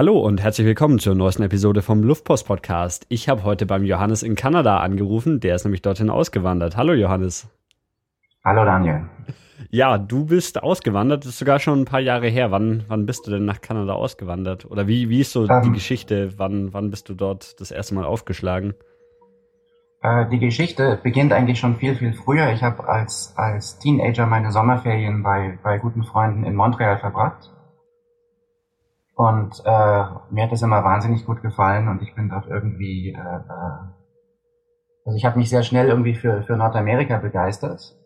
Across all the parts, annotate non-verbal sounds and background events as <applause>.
Hallo und herzlich willkommen zur neuesten Episode vom Luftpost Podcast. Ich habe heute beim Johannes in Kanada angerufen, der ist nämlich dorthin ausgewandert. Hallo Johannes. Hallo Daniel. Ja, du bist ausgewandert, das ist sogar schon ein paar Jahre her. Wann, wann bist du denn nach Kanada ausgewandert? Oder wie, wie ist so ähm, die Geschichte? Wann, wann bist du dort das erste Mal aufgeschlagen? Äh, die Geschichte beginnt eigentlich schon viel, viel früher. Ich habe als, als Teenager meine Sommerferien bei, bei guten Freunden in Montreal verbracht. Und äh, mir hat das immer wahnsinnig gut gefallen und ich bin dort irgendwie, äh, äh also ich habe mich sehr schnell irgendwie für, für Nordamerika begeistert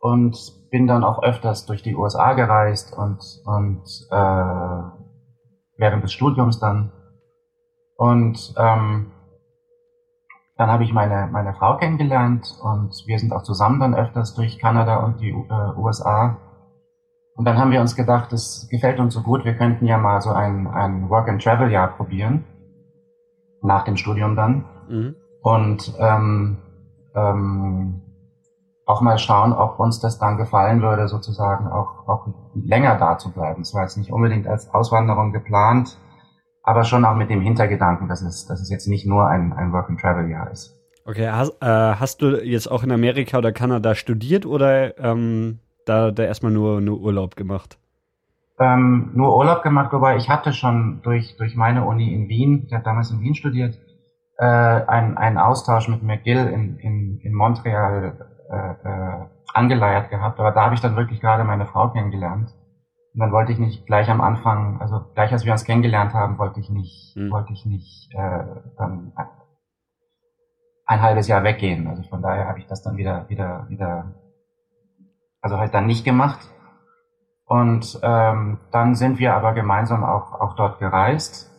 und bin dann auch öfters durch die USA gereist und, und äh, während des Studiums dann. Und ähm, dann habe ich meine, meine Frau kennengelernt und wir sind auch zusammen dann öfters durch Kanada und die äh, USA und dann haben wir uns gedacht, das gefällt uns so gut, wir könnten ja mal so ein, ein Work-and-Travel-Jahr probieren. Nach dem Studium dann. Mhm. Und ähm, ähm, auch mal schauen, ob uns das dann gefallen würde, sozusagen auch, auch länger da zu bleiben. Es war jetzt nicht unbedingt als Auswanderung geplant, aber schon auch mit dem Hintergedanken, dass es, dass es jetzt nicht nur ein, ein Work-and-Travel-Jahr ist. Okay, hast, äh, hast du jetzt auch in Amerika oder Kanada studiert oder ähm, da, da erstmal nur, nur Urlaub gemacht? Ähm, nur Urlaub gemacht, wobei ich hatte schon durch, durch meine Uni in Wien, ich habe damals in Wien studiert, äh, einen, einen Austausch mit McGill in, in, in Montreal äh, äh, angeleiert gehabt, aber da habe ich dann wirklich gerade meine Frau kennengelernt. Und dann wollte ich nicht gleich am Anfang, also gleich als wir uns kennengelernt haben, wollte ich nicht, hm. wollte ich nicht äh, dann ein halbes Jahr weggehen. Also von daher habe ich das dann wieder, wieder, wieder also halt dann nicht gemacht. Und ähm, dann sind wir aber gemeinsam auch, auch dort gereist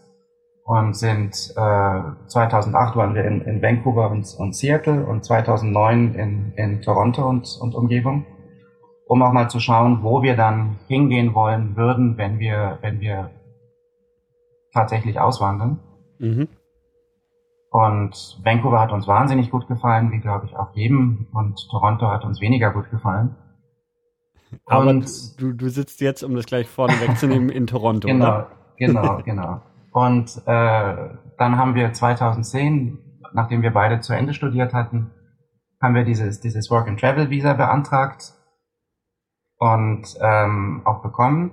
und sind äh, 2008 waren wir in, in Vancouver und, und Seattle und 2009 in, in Toronto und, und Umgebung, um auch mal zu schauen, wo wir dann hingehen wollen würden, wenn wir, wenn wir tatsächlich auswandern. Mhm. Und Vancouver hat uns wahnsinnig gut gefallen, wie glaube ich auch jedem, und Toronto hat uns weniger gut gefallen. Aber und, du, du sitzt jetzt, um das gleich vorne wegzunehmen, in Toronto, genau, oder? Genau, genau. Und äh, dann haben wir 2010, nachdem wir beide zu Ende studiert hatten, haben wir dieses, dieses Work-and-Travel-Visa beantragt und ähm, auch bekommen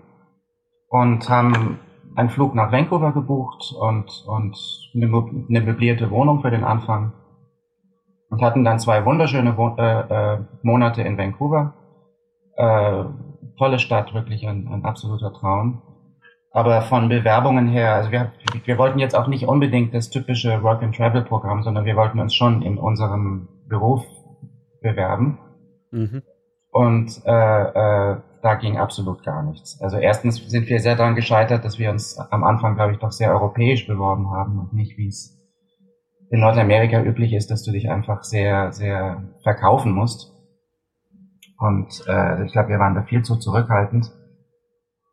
und haben einen Flug nach Vancouver gebucht und, und eine, eine möblierte Wohnung für den Anfang und hatten dann zwei wunderschöne Wo äh, äh, Monate in Vancouver äh, tolle Stadt, wirklich ein, ein absoluter Traum. Aber von Bewerbungen her, also wir, wir wollten jetzt auch nicht unbedingt das typische Work-and-Travel-Programm, sondern wir wollten uns schon in unserem Beruf bewerben. Mhm. Und äh, äh, da ging absolut gar nichts. Also erstens sind wir sehr daran gescheitert, dass wir uns am Anfang, glaube ich, doch sehr europäisch beworben haben und nicht, wie es in Nordamerika üblich ist, dass du dich einfach sehr, sehr verkaufen musst. Und äh, ich glaube, wir waren da viel zu zurückhaltend.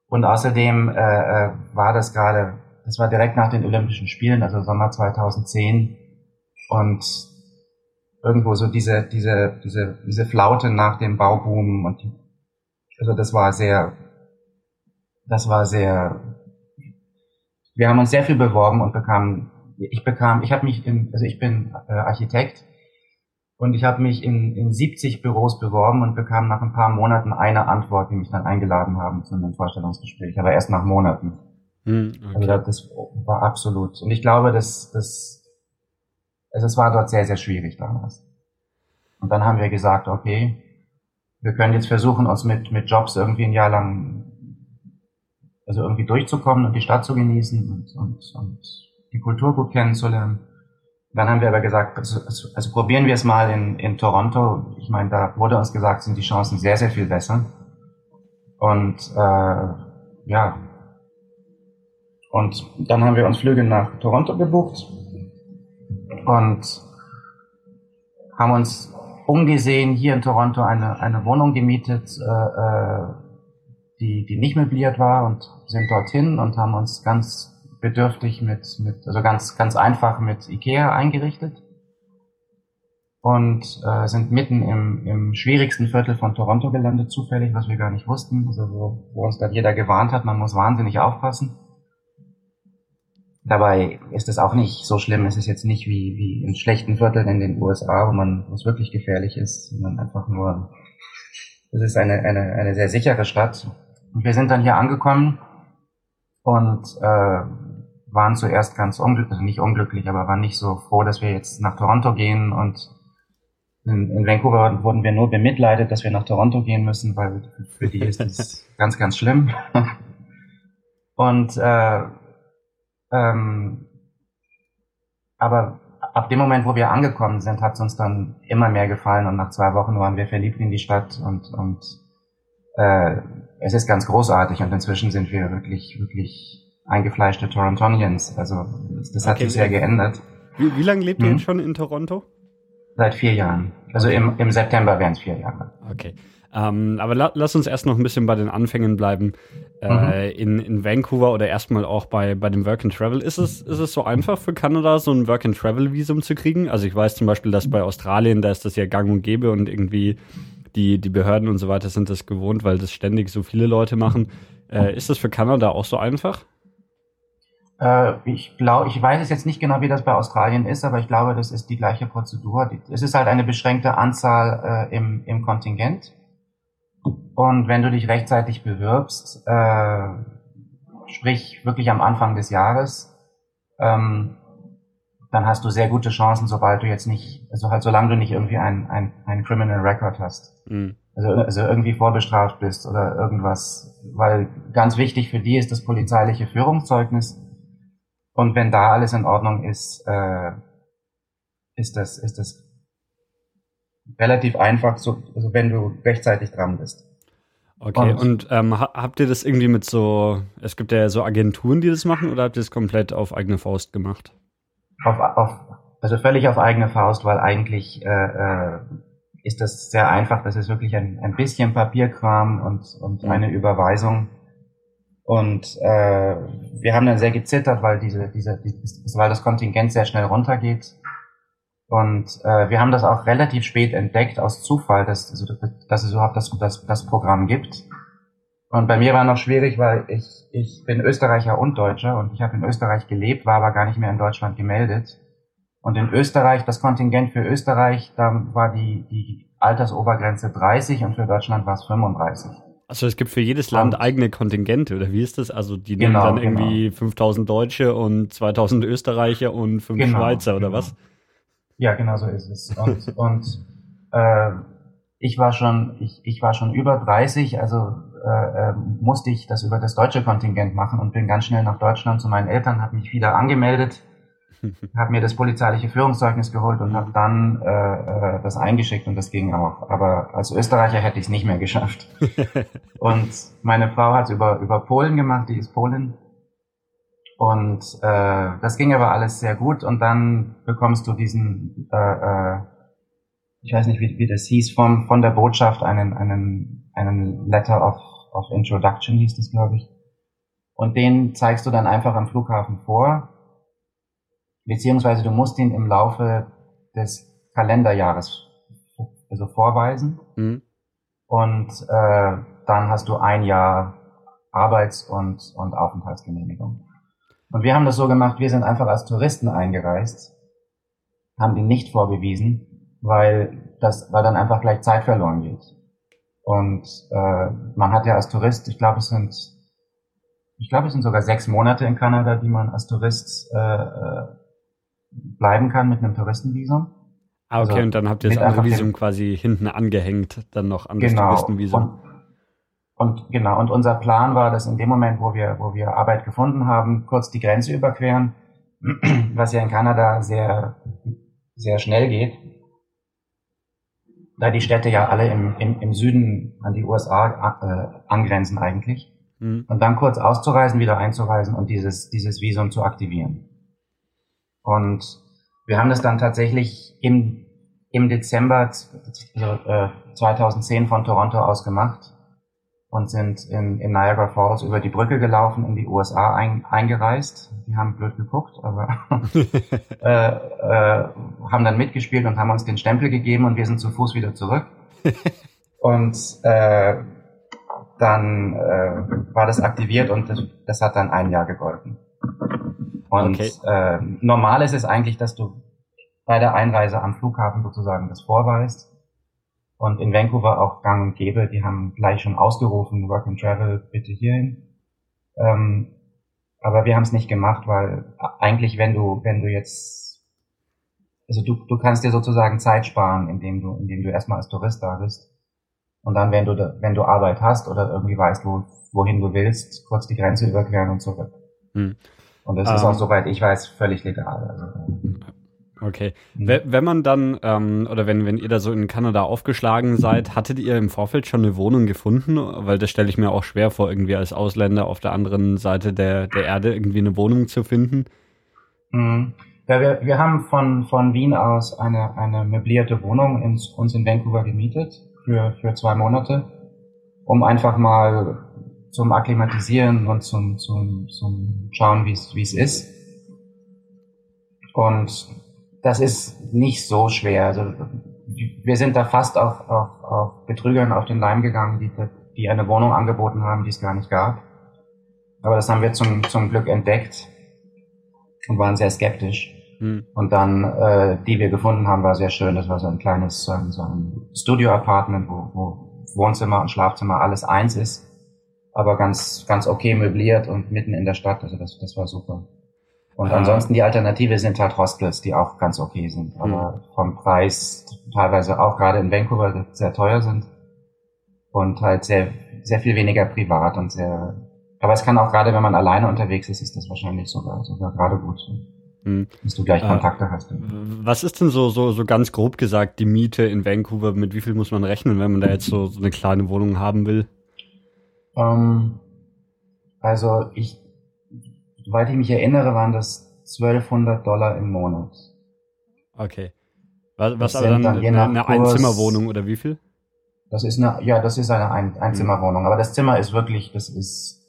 Und außerdem äh, äh, war das gerade, das war direkt nach den Olympischen Spielen, also Sommer 2010. Und irgendwo so diese, diese, diese, diese Flaute nach dem Bauboom und die, also das war sehr, das war sehr, wir haben uns sehr viel beworben und bekamen, ich bekam, ich habe mich in, also ich bin äh, Architekt und ich habe mich in, in 70 Büros beworben und bekam nach ein paar Monaten eine Antwort, die mich dann eingeladen haben zu einem Vorstellungsgespräch, aber erst nach Monaten. Hm, okay. Also das war absolut. Und ich glaube, dass das, also es war dort sehr, sehr schwierig damals. Und dann haben wir gesagt, okay, wir können jetzt versuchen, uns mit, mit Jobs irgendwie ein Jahr lang, also irgendwie durchzukommen und die Stadt zu genießen und, und, und die Kultur gut kennenzulernen. Dann haben wir aber gesagt, also, also, also probieren wir es mal in, in Toronto. Ich meine, da wurde uns gesagt, sind die Chancen sehr, sehr viel besser. Und äh, ja, und dann haben wir uns Flüge nach Toronto gebucht und haben uns umgesehen, hier in Toronto eine, eine Wohnung gemietet, äh, äh die, die nicht möbliert war und sind dorthin und haben uns ganz bedürftig mit, mit also ganz, ganz einfach mit Ikea eingerichtet und äh, sind mitten im, im schwierigsten Viertel von Toronto gelandet, zufällig, was wir gar nicht wussten, also wo, wo uns da jeder gewarnt hat, man muss wahnsinnig aufpassen. Dabei ist es auch nicht so schlimm. Es ist jetzt nicht wie, wie in schlechten Vierteln in den USA, wo man, wo es wirklich gefährlich ist, sondern einfach nur, es ist eine, eine, eine sehr sichere Stadt. Und wir sind dann hier angekommen und äh, waren zuerst ganz unglücklich, also nicht unglücklich, aber waren nicht so froh, dass wir jetzt nach Toronto gehen und in, in Vancouver wurden wir nur bemitleidet, dass wir nach Toronto gehen müssen, weil für die ist es <laughs> ganz, ganz schlimm. und äh, ähm, aber ab dem Moment, wo wir angekommen sind, hat es uns dann immer mehr gefallen und nach zwei Wochen waren wir verliebt in die Stadt und, und äh, es ist ganz großartig und inzwischen sind wir wirklich, wirklich eingefleischte Torontonians. Also das hat okay, sich sehr geändert. Wie, wie lange lebt hm. ihr jetzt schon in Toronto? Seit vier Jahren. Also im, im September wären es vier Jahre. Okay. Ähm, aber la lass uns erst noch ein bisschen bei den Anfängen bleiben. Äh, mhm. in, in Vancouver oder erstmal auch bei, bei dem Work and Travel. Ist es, ist es so einfach für Kanada, so ein Work and Travel Visum zu kriegen? Also ich weiß zum Beispiel, dass bei Australien, da ist das ja gang und gäbe und irgendwie die, die Behörden und so weiter sind das gewohnt, weil das ständig so viele Leute machen. Äh, ist das für Kanada auch so einfach? Äh, ich glaube, ich weiß es jetzt nicht genau, wie das bei Australien ist, aber ich glaube, das ist die gleiche Prozedur. Es ist halt eine beschränkte Anzahl äh, im, im Kontingent. Und wenn du dich rechtzeitig bewirbst, äh, sprich wirklich am Anfang des Jahres, ähm, dann hast du sehr gute Chancen, sobald du jetzt nicht, also halt solange du nicht irgendwie ein, ein, ein Criminal Record hast. Mhm. Also, also irgendwie vorbestraft bist oder irgendwas. Weil ganz wichtig für die ist das polizeiliche Führungszeugnis. Und wenn da alles in Ordnung ist, äh, ist das, ist das relativ einfach, so, also wenn du rechtzeitig dran bist. Okay, und, und ähm, habt ihr das irgendwie mit so, es gibt ja so Agenturen, die das machen, oder habt ihr das komplett auf eigene Faust gemacht? Auf, auf, also völlig auf eigene Faust, weil eigentlich äh, äh, ist das sehr einfach. Das ist wirklich ein, ein bisschen Papierkram und, und eine Überweisung. Und äh, wir haben dann sehr gezittert, weil diese, diese, weil das Kontingent sehr schnell runtergeht. Und äh, wir haben das auch relativ spät entdeckt aus Zufall, dass, also, dass es überhaupt das, das, das Programm gibt. Und bei mir war noch schwierig, weil ich, ich bin Österreicher und Deutscher und ich habe in Österreich gelebt, war aber gar nicht mehr in Deutschland gemeldet. Und in Österreich, das Kontingent für Österreich, da war die, die Altersobergrenze 30 und für Deutschland war es 35. Also es gibt für jedes Land und, eigene Kontingente, oder wie ist das? Also die nehmen genau, dann irgendwie genau. 5000 Deutsche und 2000 Österreicher und 5 genau, Schweizer, oder genau. was? Ja, genau so ist es. Und, und äh, ich war schon, ich, ich war schon über 30, also äh, äh, musste ich das über das deutsche Kontingent machen und bin ganz schnell nach Deutschland zu meinen Eltern, habe mich wieder angemeldet, habe mir das polizeiliche Führungszeugnis geholt und habe dann äh, äh, das eingeschickt und das ging auch. Aber als Österreicher hätte ich es nicht mehr geschafft. <laughs> und meine Frau hat es über, über Polen gemacht, die ist Polin und äh, das ging aber alles sehr gut und dann bekommst du diesen, äh, äh, ich weiß nicht, wie, wie das hieß, vom, von der Botschaft einen, einen, einen Letter of, of Introduction hieß das, glaube ich. Und den zeigst du dann einfach am Flughafen vor, beziehungsweise du musst ihn im Laufe des Kalenderjahres also vorweisen. Mhm. Und äh, dann hast du ein Jahr Arbeits- und, und Aufenthaltsgenehmigung. Und wir haben das so gemacht, wir sind einfach als Touristen eingereist, haben die nicht vorgewiesen, weil das, weil dann einfach gleich Zeit verloren geht. Und äh, man hat ja als Tourist, ich glaube, es sind, ich glaube, es sind sogar sechs Monate in Kanada, die man als Tourist äh, äh bleiben kann mit einem Touristenvisum. Ah, okay, also, und dann habt ihr das andere Visum quasi hinten angehängt, dann noch an das genau, Touristenvisum. Und, und genau, und unser Plan war, dass in dem Moment, wo wir, wo wir Arbeit gefunden haben, kurz die Grenze überqueren, <clears throat> was ja in Kanada sehr, sehr schnell geht, da die Städte ja alle im, im, im Süden an die USA äh, angrenzen eigentlich. Mhm. Und dann kurz auszureisen, wieder einzureisen und dieses, dieses Visum zu aktivieren. Und wir haben das dann tatsächlich im, im Dezember also, äh, 2010 von Toronto aus gemacht und sind in, in Niagara Falls über die Brücke gelaufen, in die USA ein, eingereist. Die haben blöd geguckt, aber <laughs> äh, äh, haben dann mitgespielt und haben uns den Stempel gegeben und wir sind zu Fuß wieder zurück. <laughs> und äh, dann äh, war das aktiviert und das, das hat dann ein Jahr gegolten. Und okay. äh, normal ist es eigentlich, dass du bei der Einreise am Flughafen sozusagen das vorweist. Und in Vancouver auch gang und gäbe, die haben gleich schon ausgerufen, Work and Travel, bitte hierhin. Ähm, aber wir haben es nicht gemacht, weil eigentlich, wenn du, wenn du jetzt, also du, du kannst dir sozusagen Zeit sparen, indem du, indem du erstmal als Tourist da bist. Und dann, wenn du, wenn du Arbeit hast oder irgendwie weißt, wo, wohin du willst, kurz die Grenze überqueren und zurück. Hm. Und das um, ist auch, ähm. soweit ich weiß, völlig legal. Also, Okay. Mhm. Wenn man dann, ähm, oder wenn, wenn ihr da so in Kanada aufgeschlagen seid, hattet ihr im Vorfeld schon eine Wohnung gefunden? Weil das stelle ich mir auch schwer vor, irgendwie als Ausländer auf der anderen Seite der, der Erde irgendwie eine Wohnung zu finden. Mhm. Ja, wir, wir haben von, von Wien aus eine, eine möblierte Wohnung in, uns in Vancouver gemietet für, für zwei Monate, um einfach mal zum Akklimatisieren und zum, zum, zum Schauen, wie es wie es ist. Und das ist nicht so schwer. Also wir sind da fast auf, auf, auf Betrügern auf den Leim gegangen, die, die eine Wohnung angeboten haben, die es gar nicht gab. Aber das haben wir zum, zum Glück entdeckt und waren sehr skeptisch. Hm. Und dann, äh, die wir gefunden haben, war sehr schön. Das war so ein kleines so ein, so ein Studio-Apartment, wo, wo Wohnzimmer und Schlafzimmer alles eins ist, aber ganz, ganz okay möbliert und mitten in der Stadt. Also das, das war super. Und ansonsten die Alternative sind halt Hostels, die auch ganz okay sind, hm. aber mhm. vom Preis teilweise auch gerade in Vancouver sehr teuer sind und halt sehr, sehr viel weniger privat und sehr, aber es kann auch gerade, wenn man alleine unterwegs ist, ist das wahrscheinlich sogar, sogar gerade gut. Mhm. Dass du gleich Kontakte äh, hast. Was ist denn so, so, so ganz grob gesagt die Miete in Vancouver? Mit wie viel muss man rechnen, wenn man da jetzt so, so eine kleine Wohnung haben will? Ähm, also ich soweit ich mich erinnere, waren das 1200 Dollar im Monat. Okay. Was, was aber dann, dann eine, eine Einzimmerwohnung oder wie viel? Das ist eine, ja, das ist eine Ein Einzimmerwohnung. Aber das Zimmer ist wirklich, das ist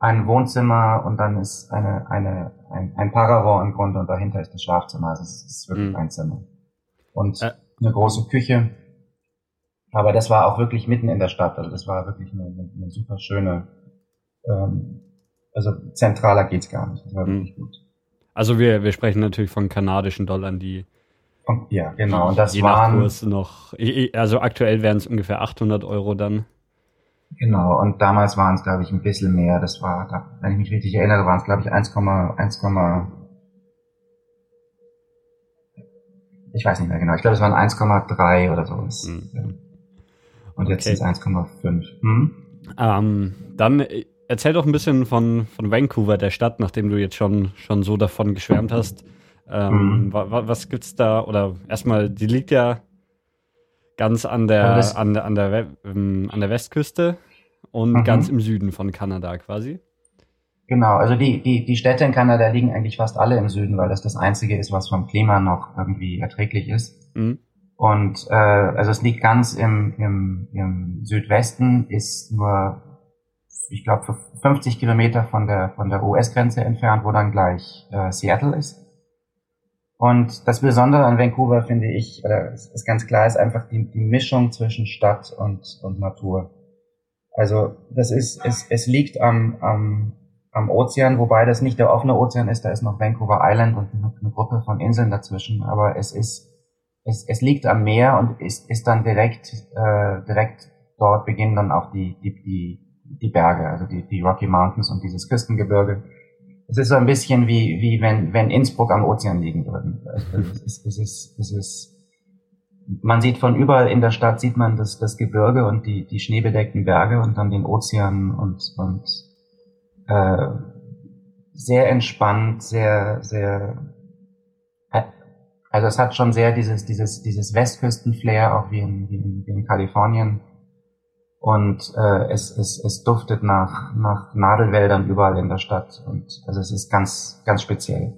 ein Wohnzimmer und dann ist eine, eine, ein, ein Paravent im Grunde und dahinter ist das Schlafzimmer. Also es ist wirklich mhm. ein Zimmer. Und äh. eine große Küche. Aber das war auch wirklich mitten in der Stadt. Also das war wirklich eine, eine super schöne ähm, also zentraler geht's gar nicht. Das war mhm. wirklich gut. Also wir, wir sprechen natürlich von kanadischen Dollar, die ja, genau. Und das je waren, nach Kurs noch, also aktuell wären es ungefähr 800 Euro dann. Genau. Und damals waren es, glaube ich, ein bisschen mehr. Das war, wenn ich mich richtig erinnere, waren es, glaube ich, 1,1, ich weiß nicht mehr genau. Ich glaube, es waren 1,3 oder so. Mhm. Und jetzt okay. es 1,5. Hm? Ähm, dann erzähl doch ein bisschen von, von Vancouver, der Stadt, nachdem du jetzt schon, schon so davon geschwärmt hast. Ähm, mhm. wa, was gibt's da? Oder erstmal, die liegt ja ganz an der, an der, an der, ähm, an der Westküste und mhm. ganz im Süden von Kanada quasi. Genau, also die, die, die Städte in Kanada liegen eigentlich fast alle im Süden, weil das das einzige ist, was vom Klima noch irgendwie erträglich ist. Mhm. Und äh, also es liegt ganz im, im, im Südwesten, ist nur ich glaube, 50 Kilometer von der, von der US-Grenze entfernt, wo dann gleich äh, Seattle ist. Und das Besondere an Vancouver finde ich, oder ist ganz klar, ist einfach die, die Mischung zwischen Stadt und, und Natur. Also das ist, es, es liegt am, am, am Ozean, wobei das nicht der offene Ozean ist, da ist noch Vancouver Island und eine Gruppe von Inseln dazwischen, aber es ist, es, es liegt am Meer und ist, ist dann direkt, äh, direkt dort beginnen dann auch die, die, die die Berge, also die, die Rocky Mountains und dieses Küstengebirge. Es ist so ein bisschen wie, wie wenn, wenn Innsbruck am Ozean liegen würde. Also es ist, es ist, es ist, man sieht von überall in der Stadt sieht man das, das Gebirge und die, die schneebedeckten Berge und dann den Ozean und, und äh, sehr entspannt, sehr, sehr, also es hat schon sehr dieses, dieses, dieses Westküstenflair, auch wie in, wie in, wie in Kalifornien und äh, es, es, es duftet nach, nach Nadelwäldern überall in der Stadt und also es ist ganz, ganz speziell.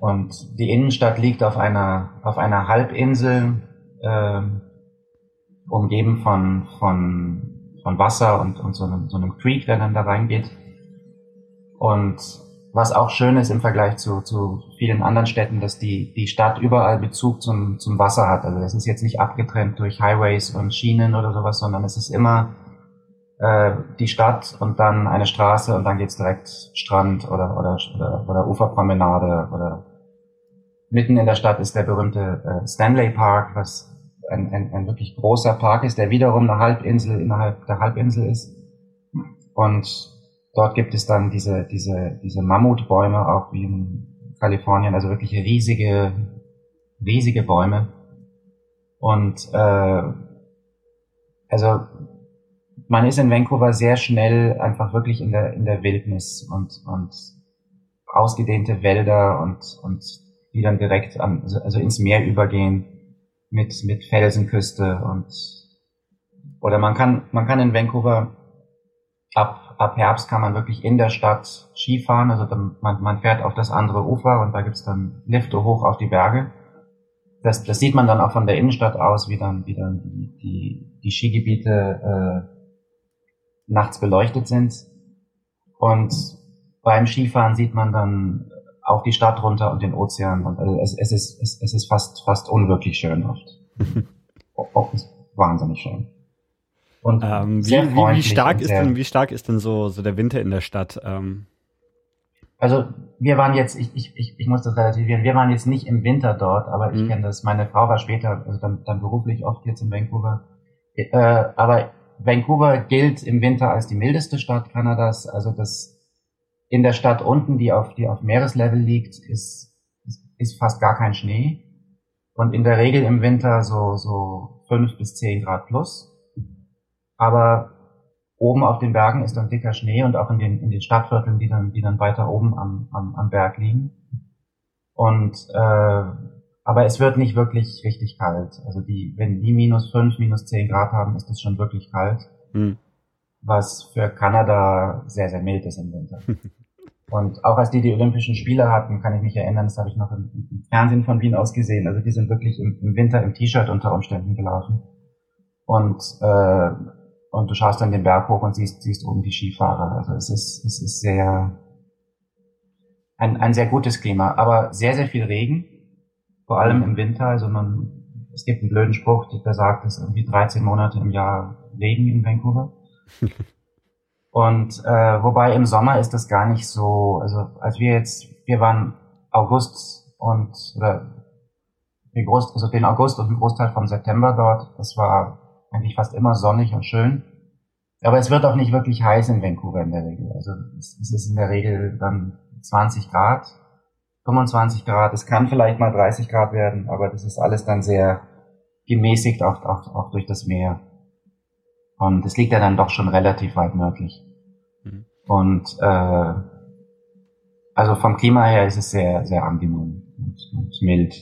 Und die Innenstadt liegt auf einer, auf einer Halbinsel, äh, umgeben von, von, von Wasser und, und so, einem, so einem Creek, der dann da reingeht. Und was auch schön ist im Vergleich zu, zu vielen anderen Städten, dass die, die Stadt überall Bezug zum, zum Wasser hat. Also es ist jetzt nicht abgetrennt durch Highways und Schienen oder sowas, sondern es ist immer äh, die Stadt und dann eine Straße und dann geht's direkt Strand oder, oder, oder, oder Uferpromenade oder mitten in der Stadt ist der berühmte äh, Stanley Park, was ein, ein, ein wirklich großer Park ist, der wiederum eine Halbinsel innerhalb der Halbinsel ist. Und dort gibt es dann diese, diese, diese Mammutbäume, auch wie in Kalifornien, also wirklich riesige, riesige Bäume. Und äh, also man ist in Vancouver sehr schnell einfach wirklich in der, in der Wildnis und, und ausgedehnte Wälder und, und die dann direkt an, also, also ins Meer übergehen mit, mit Felsenküste und oder man kann, man kann in Vancouver ab, ab Herbst kann man wirklich in der Stadt Skifahren, also dann, man, man fährt auf das andere Ufer und da gibt's dann Lifte hoch auf die Berge. Das, das sieht man dann auch von der Innenstadt aus, wie dann, wie dann die, die, die Skigebiete äh, nachts beleuchtet sind. Und beim Skifahren sieht man dann auch die Stadt runter und den Ozean. Und also es, es, ist, es, es ist fast, fast unwirklich schön oft. <laughs> Wahnsinnig schön. Und ähm, wie, wie, wie, stark ist denn, wie stark ist denn so, so der Winter in der Stadt? Ähm? Also wir waren jetzt, ich, ich, ich, ich muss das relativieren, wir waren jetzt nicht im Winter dort, aber ich mhm. kenne das, meine Frau war später, also dann, dann beruflich oft jetzt in Vancouver. Äh, aber Vancouver gilt im Winter als die mildeste Stadt Kanadas, also das in der Stadt unten, die auf, die auf Meereslevel liegt, ist, ist fast gar kein Schnee. Und in der Regel im Winter so, so fünf bis zehn Grad plus. Aber oben auf den Bergen ist dann dicker Schnee und auch in den, in den Stadtvierteln, die dann, die dann weiter oben am, am, am Berg liegen. Und, äh, aber es wird nicht wirklich richtig kalt. Also die, wenn die minus fünf, minus zehn Grad haben, ist es schon wirklich kalt. Hm. Was für Kanada sehr, sehr mild ist im Winter. <laughs> Und auch als die die Olympischen Spiele hatten, kann ich mich erinnern, das habe ich noch im, im, Fernsehen von Wien aus gesehen. Also die sind wirklich im, im Winter im T-Shirt unter Umständen gelaufen. Und, äh, und du schaust dann den Berg hoch und siehst, siehst oben die Skifahrer. Also es ist, es ist sehr, ein, ein sehr gutes Klima, aber sehr, sehr viel Regen. Vor allem im Winter. Also man, es gibt einen blöden Spruch, der sagt, es ist irgendwie 13 Monate im Jahr Regen in Vancouver. <laughs> Und äh, wobei im Sommer ist das gar nicht so, also als wir jetzt, wir waren August und oder den Groß, also den August und den Großteil vom September dort, das war eigentlich fast immer sonnig und schön. Aber es wird auch nicht wirklich heiß in Vancouver in der Regel. Also es, ist in der Regel dann 20 Grad, 25 Grad, es kann vielleicht mal 30 Grad werden, aber das ist alles dann sehr gemäßigt auch, auch, auch durch das Meer. Und es liegt ja dann doch schon relativ weit nördlich. Mhm. Und äh, also vom Klima her ist es sehr, sehr angenehm und, und mild.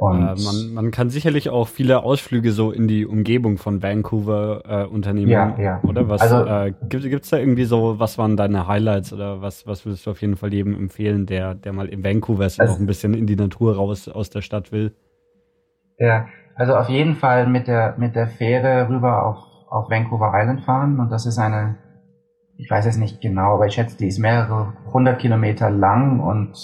Und äh, man, man kann sicherlich auch viele Ausflüge so in die Umgebung von Vancouver äh, unternehmen, ja, ja. oder? Was also, äh, gibt es da irgendwie so, was waren deine Highlights oder was, was würdest du auf jeden Fall jedem empfehlen, der, der mal in Vancouver ist und also, auch ein bisschen in die Natur raus aus der Stadt will? Ja, also auf jeden Fall mit der mit der Fähre rüber auf auf Vancouver Island fahren und das ist eine, ich weiß es nicht genau, aber ich schätze, die ist mehrere hundert Kilometer lang und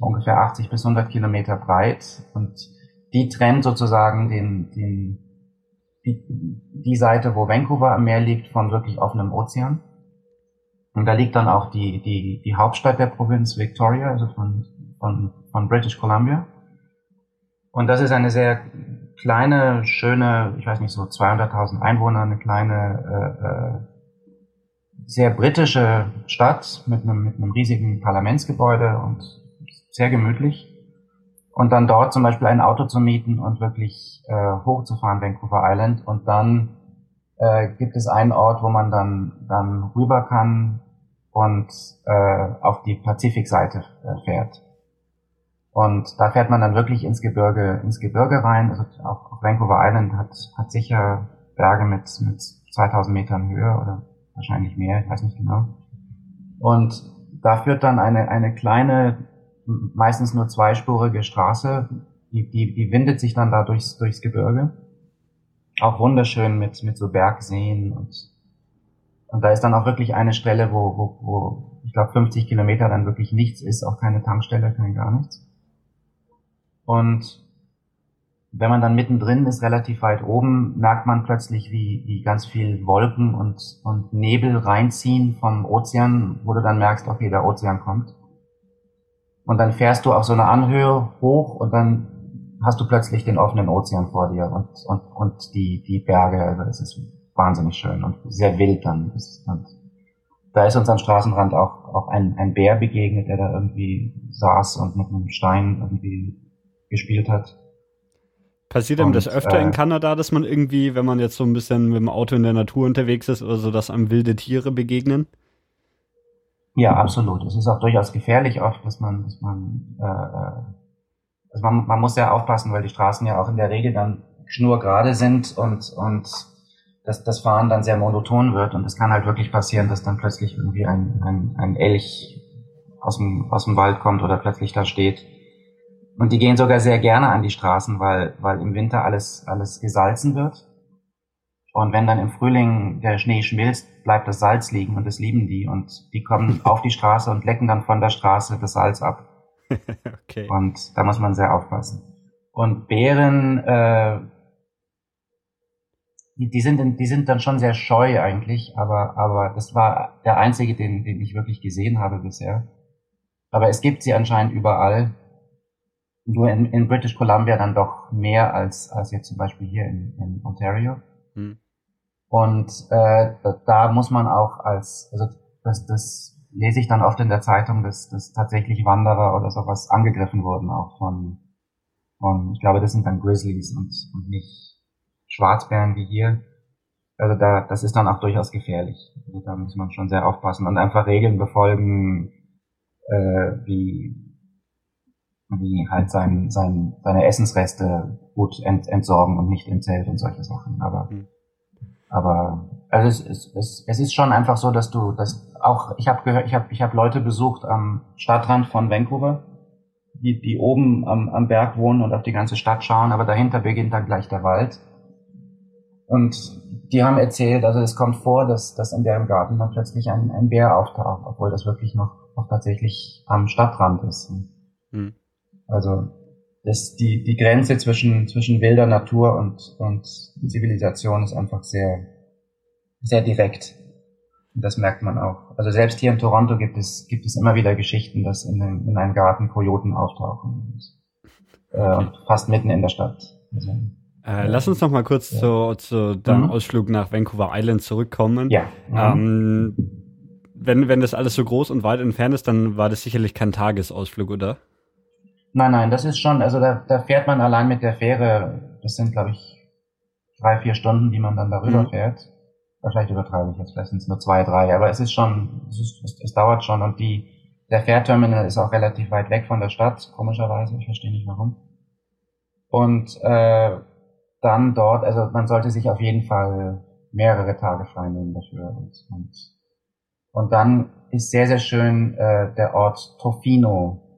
ungefähr 80 bis 100 Kilometer breit und die trennt sozusagen den, den, die, die Seite, wo Vancouver am Meer liegt, von wirklich offenem Ozean. Und da liegt dann auch die, die, die Hauptstadt der Provinz Victoria, also von, von, von British Columbia. Und das ist eine sehr kleine, schöne, ich weiß nicht, so 200.000 Einwohner, eine kleine, äh, äh, sehr britische Stadt mit einem, mit einem riesigen Parlamentsgebäude und sehr gemütlich. Und dann dort zum Beispiel ein Auto zu mieten und wirklich äh, hochzufahren, Vancouver Island. Und dann äh, gibt es einen Ort, wo man dann, dann rüber kann und äh, auf die Pazifikseite äh, fährt. Und da fährt man dann wirklich ins Gebirge, ins Gebirge rein. Also auch, auch Vancouver Island hat, hat sicher Berge mit, mit 2000 Metern Höhe oder wahrscheinlich mehr, ich weiß nicht genau. Und da führt dann eine, eine kleine, meistens nur zweispurige Straße, die, die, die windet sich dann da durchs, durchs Gebirge. Auch wunderschön mit, mit so Bergseen und, und da ist dann auch wirklich eine Stelle, wo, wo, wo ich glaube 50 Kilometer dann wirklich nichts ist, auch keine Tankstelle, kein gar nichts. Und wenn man dann mittendrin ist, relativ weit oben, merkt man plötzlich, wie, wie ganz viel Wolken und, und Nebel reinziehen vom Ozean, wo du dann merkst, okay, der Ozean kommt. Und dann fährst du auf so eine Anhöhe hoch und dann hast du plötzlich den offenen Ozean vor dir und, und, und die, die Berge. Also es ist wahnsinnig schön und sehr wild dann. Und da ist uns am Straßenrand auch, auch ein, ein Bär begegnet, der da irgendwie saß und mit einem Stein irgendwie gespielt hat. Passiert einem das öfter äh, in Kanada, dass man irgendwie, wenn man jetzt so ein bisschen mit dem Auto in der Natur unterwegs ist oder so, dass einem wilde Tiere begegnen? Ja, absolut. Es ist auch durchaus gefährlich oft, dass man, dass man, äh, äh, also man, man muss ja aufpassen, weil die Straßen ja auch in der Regel dann schnurgerade sind und, und das, das Fahren dann sehr monoton wird und es kann halt wirklich passieren, dass dann plötzlich irgendwie ein, ein, ein Elch aus dem, aus dem Wald kommt oder plötzlich da steht und die gehen sogar sehr gerne an die Straßen, weil, weil im Winter alles, alles gesalzen wird. Und wenn dann im Frühling der Schnee schmilzt, bleibt das Salz liegen und das lieben die. Und die kommen <laughs> auf die Straße und lecken dann von der Straße das Salz ab. <laughs> okay. Und da muss man sehr aufpassen. Und Bären, äh, die, die, sind, die sind dann schon sehr scheu eigentlich, aber, aber das war der einzige, den, den ich wirklich gesehen habe bisher. Aber es gibt sie anscheinend überall nur in, in British Columbia dann doch mehr als, als jetzt zum Beispiel hier in, in Ontario. Hm. Und äh, da, da muss man auch als, also das, das lese ich dann oft in der Zeitung, dass, dass tatsächlich Wanderer oder sowas angegriffen wurden, auch von, von ich glaube, das sind dann Grizzlies und, und nicht Schwarzbären wie hier. Also da, das ist dann auch durchaus gefährlich. Also da muss man schon sehr aufpassen und einfach Regeln befolgen, äh, wie wie halt sein, sein, seine Essensreste gut ent, entsorgen und nicht im Zelt und solche Sachen. Aber, mhm. aber also es, es, es, es ist schon einfach so, dass du das auch, ich habe gehört, ich habe ich hab Leute besucht am Stadtrand von Vancouver, die, die oben am, am Berg wohnen und auf die ganze Stadt schauen, aber dahinter beginnt dann gleich der Wald. Und die haben erzählt, also es kommt vor, dass, dass in deren Garten dann plötzlich ein, ein Bär auftaucht, obwohl das wirklich noch, noch tatsächlich am Stadtrand ist. Mhm. Also das, die, die Grenze zwischen, zwischen wilder Natur und, und Zivilisation ist einfach sehr, sehr direkt. Und das merkt man auch. Also selbst hier in Toronto gibt es, gibt es immer wieder Geschichten, dass in, den, in einem Garten Kojoten auftauchen. Äh, und fast mitten in der Stadt. Also, äh, lass uns noch mal kurz ja. zu, zu deinem mhm. Ausflug nach Vancouver Island zurückkommen. Ja. Mhm. Ähm, wenn, wenn das alles so groß und weit entfernt ist, dann war das sicherlich kein Tagesausflug, oder? Nein, nein, das ist schon, also da, da fährt man allein mit der Fähre, das sind glaube ich drei, vier Stunden, die man dann darüber mhm. fährt. Vielleicht übertreibe ich jetzt, vielleicht sind es nur zwei, drei, aber es ist schon, es, ist, es, dauert schon und die, der Fährterminal ist auch relativ weit weg von der Stadt, komischerweise, ich verstehe nicht warum. Und äh, dann dort, also man sollte sich auf jeden Fall mehrere Tage frei nehmen dafür. Und, und, und dann ist sehr, sehr schön äh, der Ort Tofino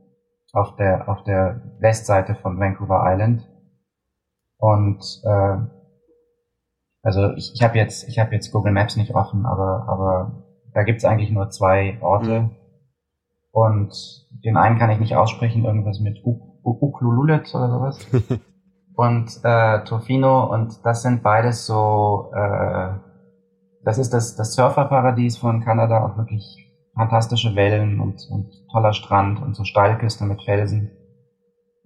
auf der, auf der Westseite von Vancouver Island. Und äh, also ich, ich habe jetzt, ich habe jetzt Google Maps nicht offen, aber, aber da gibt's eigentlich nur zwei Orte. Mhm. Und den einen kann ich nicht aussprechen, irgendwas mit Uklululet oder sowas. <laughs> und äh, Tofino und das sind beides so, äh, das ist das, das Surferparadies von Kanada, auch wirklich fantastische Wellen und, und toller Strand und so Steilküste mit Felsen.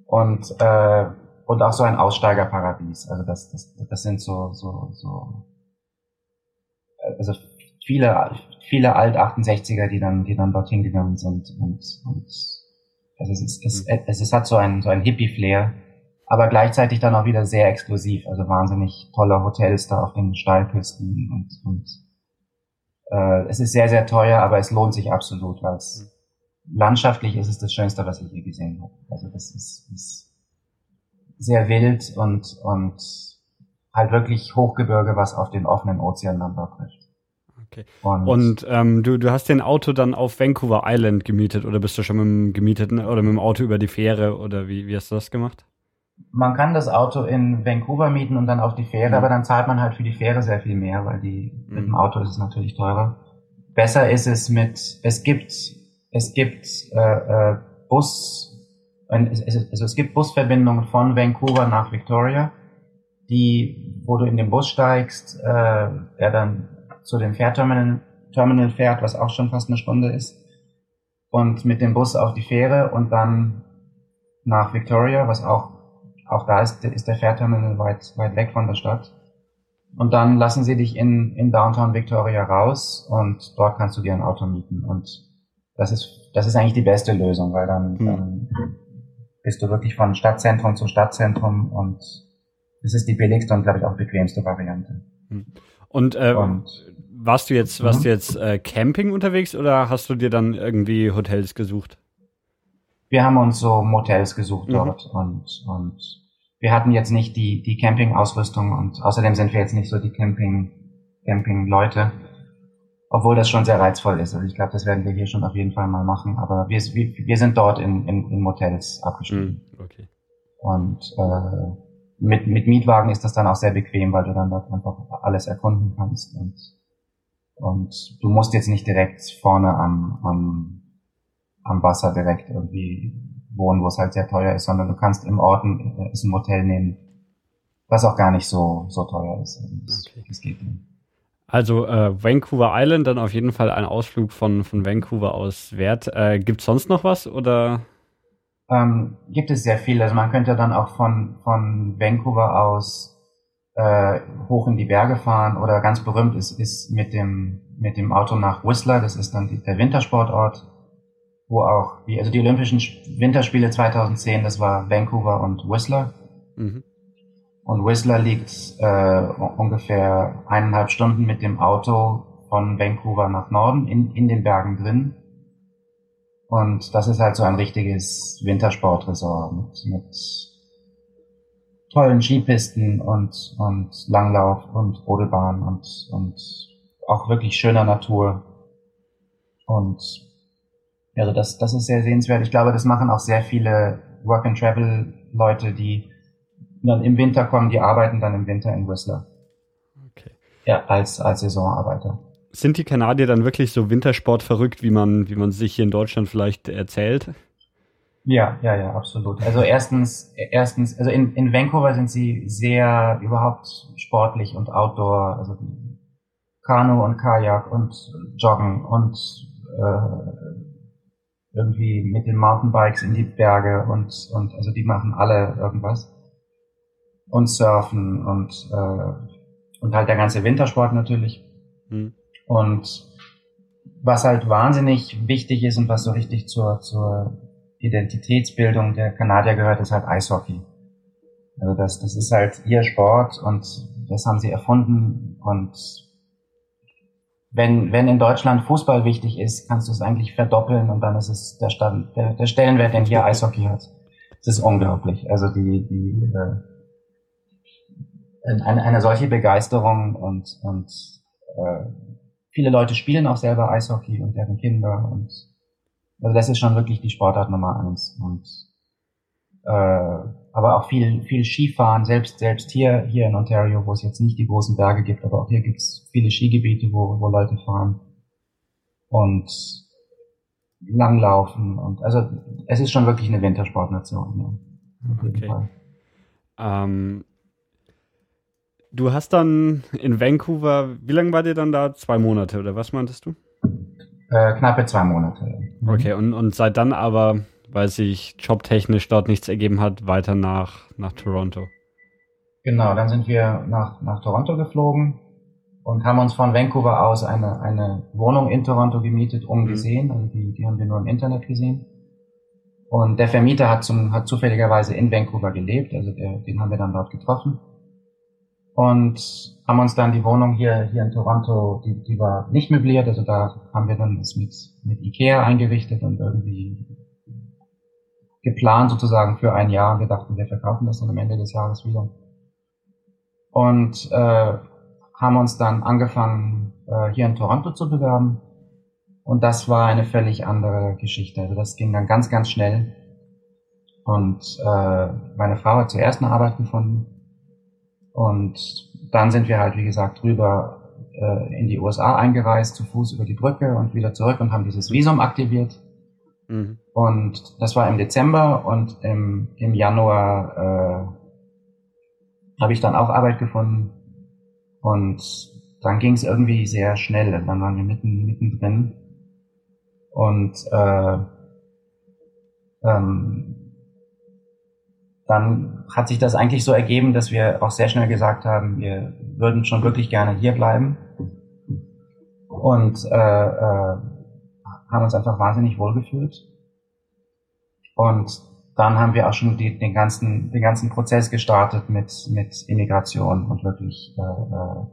Und, äh, und auch so ein Aussteigerparadies. Also das, das, das sind so, so, so, also viele, viele Alt-68er, die dann, die dann dorthin gegangen sind und, und also es ist, es, es, es hat so ein, so ein Hippie-Flair, aber gleichzeitig dann auch wieder sehr exklusiv, also wahnsinnig tolle Hotels da auf den Steilküsten und, und äh, es ist sehr, sehr teuer, aber es lohnt sich absolut, weil es landschaftlich ist es das Schönste, was ich je gesehen habe. Also das ist, ist sehr wild und, und halt wirklich Hochgebirge, was auf den offenen Ozean dann dort trifft. Okay. Und, und ähm, du, du hast den Auto dann auf Vancouver Island gemietet oder bist du schon mit dem gemieteten oder mit dem Auto über die Fähre oder wie, wie hast du das gemacht? Man kann das Auto in Vancouver mieten und dann auf die Fähre, mhm. aber dann zahlt man halt für die Fähre sehr viel mehr, weil die mhm. mit dem Auto ist es natürlich teurer. Besser ist es mit, es gibt, es gibt äh, äh, Bus, also es gibt Busverbindungen von Vancouver nach Victoria, die, wo du in den Bus steigst, äh, der dann zu dem Fährterminal Terminal fährt, was auch schon fast eine Stunde ist, und mit dem Bus auf die Fähre und dann nach Victoria, was auch auch da ist, ist der Fährterminal weit, weit weg von der Stadt. Und dann lassen sie dich in, in Downtown Victoria raus und dort kannst du dir ein Auto mieten. Und das ist, das ist eigentlich die beste Lösung, weil dann, mhm. dann bist du wirklich von Stadtzentrum zu Stadtzentrum und das ist die billigste und, glaube ich, auch bequemste Variante. Hm. Und, äh, und warst du jetzt, warst du mhm. jetzt äh, Camping unterwegs oder hast du dir dann irgendwie Hotels gesucht? Wir haben uns so Motels gesucht mhm. dort und, und wir hatten jetzt nicht die, die Camping-Ausrüstung und außerdem sind wir jetzt nicht so die Camping, Camping-Leute, obwohl das schon sehr reizvoll ist. Also ich glaube, das werden wir hier schon auf jeden Fall mal machen, aber wir, wir, wir sind dort in, in, in Motels abgestiegen. Mhm. Okay. Und äh, mit, mit Mietwagen ist das dann auch sehr bequem, weil du dann dort einfach alles erkunden kannst und, und du musst jetzt nicht direkt vorne am, am am Wasser direkt irgendwie wohnen, wo es halt sehr teuer ist, sondern du kannst im Ort ein, äh, ein Hotel nehmen, was auch gar nicht so, so teuer ist. Das, okay. das geht nicht. Also äh, Vancouver Island, dann auf jeden Fall ein Ausflug von, von Vancouver aus wert. Äh, Gibt es sonst noch was oder? Ähm, gibt es sehr viel. Also man könnte dann auch von, von Vancouver aus äh, hoch in die Berge fahren oder ganz berühmt ist, ist mit dem, mit dem Auto nach Whistler. Das ist dann die, der Wintersportort wo auch, also die Olympischen Winterspiele 2010, das war Vancouver und Whistler. Mhm. Und Whistler liegt äh, ungefähr eineinhalb Stunden mit dem Auto von Vancouver nach Norden in, in den Bergen drin. Und das ist halt so ein richtiges Wintersportresort mit, mit tollen Skipisten und, und Langlauf und Rodelbahn und, und auch wirklich schöner Natur. Und also das, das ist sehr sehenswert. Ich glaube, das machen auch sehr viele Work-and-Travel-Leute, die dann im Winter kommen, die arbeiten dann im Winter in Whistler. Okay. Ja, als, als Saisonarbeiter. Sind die Kanadier dann wirklich so Wintersport verrückt, wie man, wie man sich hier in Deutschland vielleicht erzählt? Ja, ja, ja, absolut. Also erstens, erstens, also in, in Vancouver sind sie sehr überhaupt sportlich und Outdoor, also Kanu und Kajak und Joggen und äh, irgendwie mit den Mountainbikes in die Berge und, und also die machen alle irgendwas. Und surfen und, äh, und halt der ganze Wintersport natürlich. Mhm. Und was halt wahnsinnig wichtig ist und was so richtig zur, zur Identitätsbildung der Kanadier gehört, ist halt Eishockey. Also das, das ist halt ihr Sport und das haben sie erfunden und wenn, wenn in Deutschland Fußball wichtig ist, kannst du es eigentlich verdoppeln und dann ist es der, Stand, der, der Stellenwert, den hier Eishockey hat. Das ist unglaublich. Also die, die äh, eine, eine solche Begeisterung und, und äh, viele Leute spielen auch selber Eishockey und deren Kinder und also das ist schon wirklich die Sportart Nummer eins. Und äh, aber auch viel, viel Skifahren, selbst, selbst hier, hier in Ontario, wo es jetzt nicht die großen Berge gibt, aber auch hier gibt es viele Skigebiete, wo, wo Leute fahren und langlaufen und also es ist schon wirklich eine Wintersportnation. Ja, okay. Ähm, du hast dann in Vancouver, wie lange war dir dann da? Zwei Monate oder was meintest du? Äh, knappe zwei Monate. Okay, und, und seit dann aber weil sich jobtechnisch dort nichts ergeben hat, weiter nach, nach Toronto. Genau, dann sind wir nach, nach Toronto geflogen und haben uns von Vancouver aus eine, eine Wohnung in Toronto gemietet, umgesehen. Mhm. Also die, die haben wir nur im Internet gesehen. Und der Vermieter hat, zum, hat zufälligerweise in Vancouver gelebt, also der, den haben wir dann dort getroffen. Und haben uns dann die Wohnung hier, hier in Toronto, die, die war nicht möbliert, also da haben wir dann das mit, mit Ikea eingerichtet und irgendwie geplant sozusagen für ein Jahr. Wir dachten, wir verkaufen das dann am Ende des Jahres wieder. Und äh, haben uns dann angefangen, äh, hier in Toronto zu bewerben. Und das war eine völlig andere Geschichte. Also das ging dann ganz, ganz schnell. Und äh, meine Frau hat zuerst eine Arbeit gefunden. Und dann sind wir halt, wie gesagt, rüber äh, in die USA eingereist, zu Fuß über die Brücke und wieder zurück und haben dieses Visum aktiviert Mhm. Und das war im Dezember und im, im Januar äh, habe ich dann auch Arbeit gefunden. Und dann ging es irgendwie sehr schnell. Dann waren wir mitten, mittendrin. Und äh, ähm, dann hat sich das eigentlich so ergeben, dass wir auch sehr schnell gesagt haben, wir würden schon wirklich gerne hier bleiben und äh, äh, haben uns einfach wahnsinnig wohlgefühlt. Und dann haben wir auch schon die, den ganzen den ganzen Prozess gestartet mit mit Immigration und wirklich äh, äh,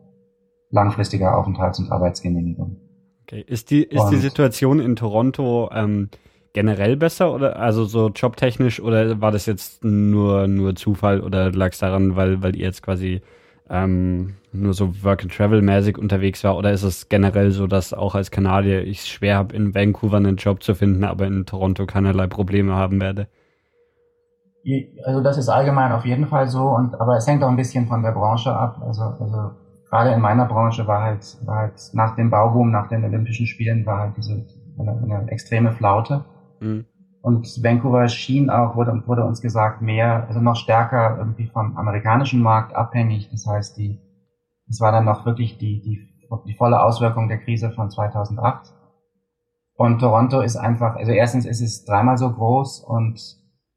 langfristiger Aufenthalts- und Arbeitsgenehmigung. Okay, ist die ist und, die Situation in Toronto ähm, generell besser oder also so jobtechnisch oder war das jetzt nur nur Zufall oder lag es daran, weil weil ihr jetzt quasi ähm, nur so Work and Travel mäßig unterwegs war oder ist es generell so, dass auch als Kanadier ich es schwer habe in Vancouver einen Job zu finden, aber in Toronto keinerlei Probleme haben werde? Also das ist allgemein auf jeden Fall so und aber es hängt auch ein bisschen von der Branche ab. Also also gerade in meiner Branche war halt war halt nach dem Bauboom, nach den Olympischen Spielen war halt diese eine, eine extreme Flaute. Mhm. Und Vancouver schien auch, wurde, wurde uns gesagt, mehr, also noch stärker irgendwie vom amerikanischen Markt abhängig. Das heißt, die, es war dann noch wirklich die, die, die volle Auswirkung der Krise von 2008. Und Toronto ist einfach, also erstens ist es dreimal so groß und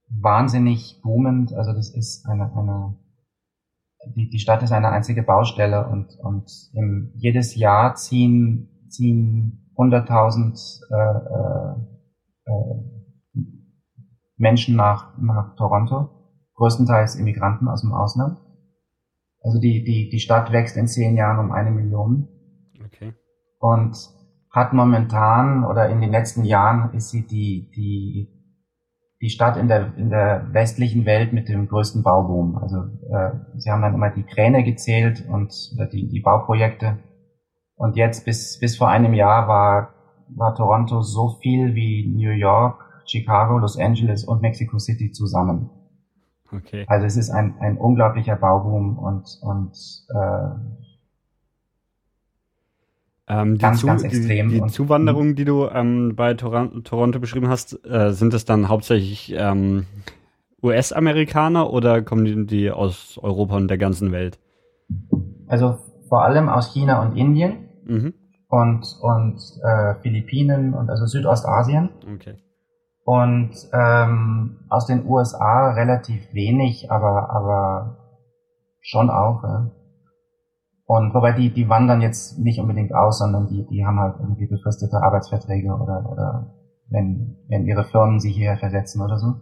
wahnsinnig boomend. Also das ist eine, eine die, die Stadt ist eine einzige Baustelle und, und im, jedes Jahr ziehen, ziehen 100.000 äh, äh, äh, Menschen nach, nach Toronto, größtenteils Immigranten aus dem Ausland. Also die, die, die Stadt wächst in zehn Jahren um eine Million. Okay. Und hat momentan oder in den letzten Jahren ist sie die, die, die Stadt in der, in der westlichen Welt mit dem größten Bauboom. Also äh, sie haben dann immer die Kräne gezählt und die, die Bauprojekte. Und jetzt bis, bis vor einem Jahr war war Toronto so viel wie New York, Chicago, Los Angeles und Mexico City zusammen. Okay. Also es ist ein, ein unglaublicher Bauboom und, und äh, ähm, ganz, Zu ganz extrem. Die, die Zuwanderung, die du ähm, bei Toron Toronto beschrieben hast, äh, sind es dann hauptsächlich ähm, US-Amerikaner oder kommen die, die aus Europa und der ganzen Welt? Also vor allem aus China und Indien. Mhm und, und äh, Philippinen und also Südostasien. Okay. Und ähm, aus den USA relativ wenig, aber, aber schon auch. Ja. Und wobei die, die wandern jetzt nicht unbedingt aus, sondern die, die haben halt irgendwie befristete Arbeitsverträge oder, oder wenn, wenn ihre Firmen sie hierher versetzen oder so.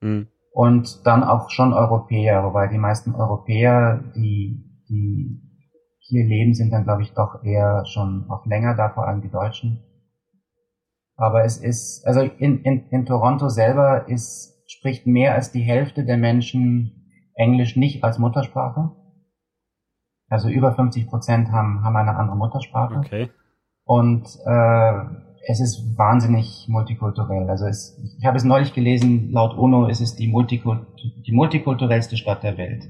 Mhm. Und dann auch schon Europäer, wobei die meisten Europäer, die, die hier leben, sind dann, glaube ich, doch eher schon auch länger da, vor allem die Deutschen. Aber es ist, also in, in, in Toronto selber ist, spricht mehr als die Hälfte der Menschen Englisch nicht als Muttersprache. Also über 50 Prozent haben, haben eine andere Muttersprache. Okay. Und äh, es ist wahnsinnig multikulturell. Also es, ich habe es neulich gelesen, laut UNO ist es die, Multikult die multikulturellste Stadt der Welt.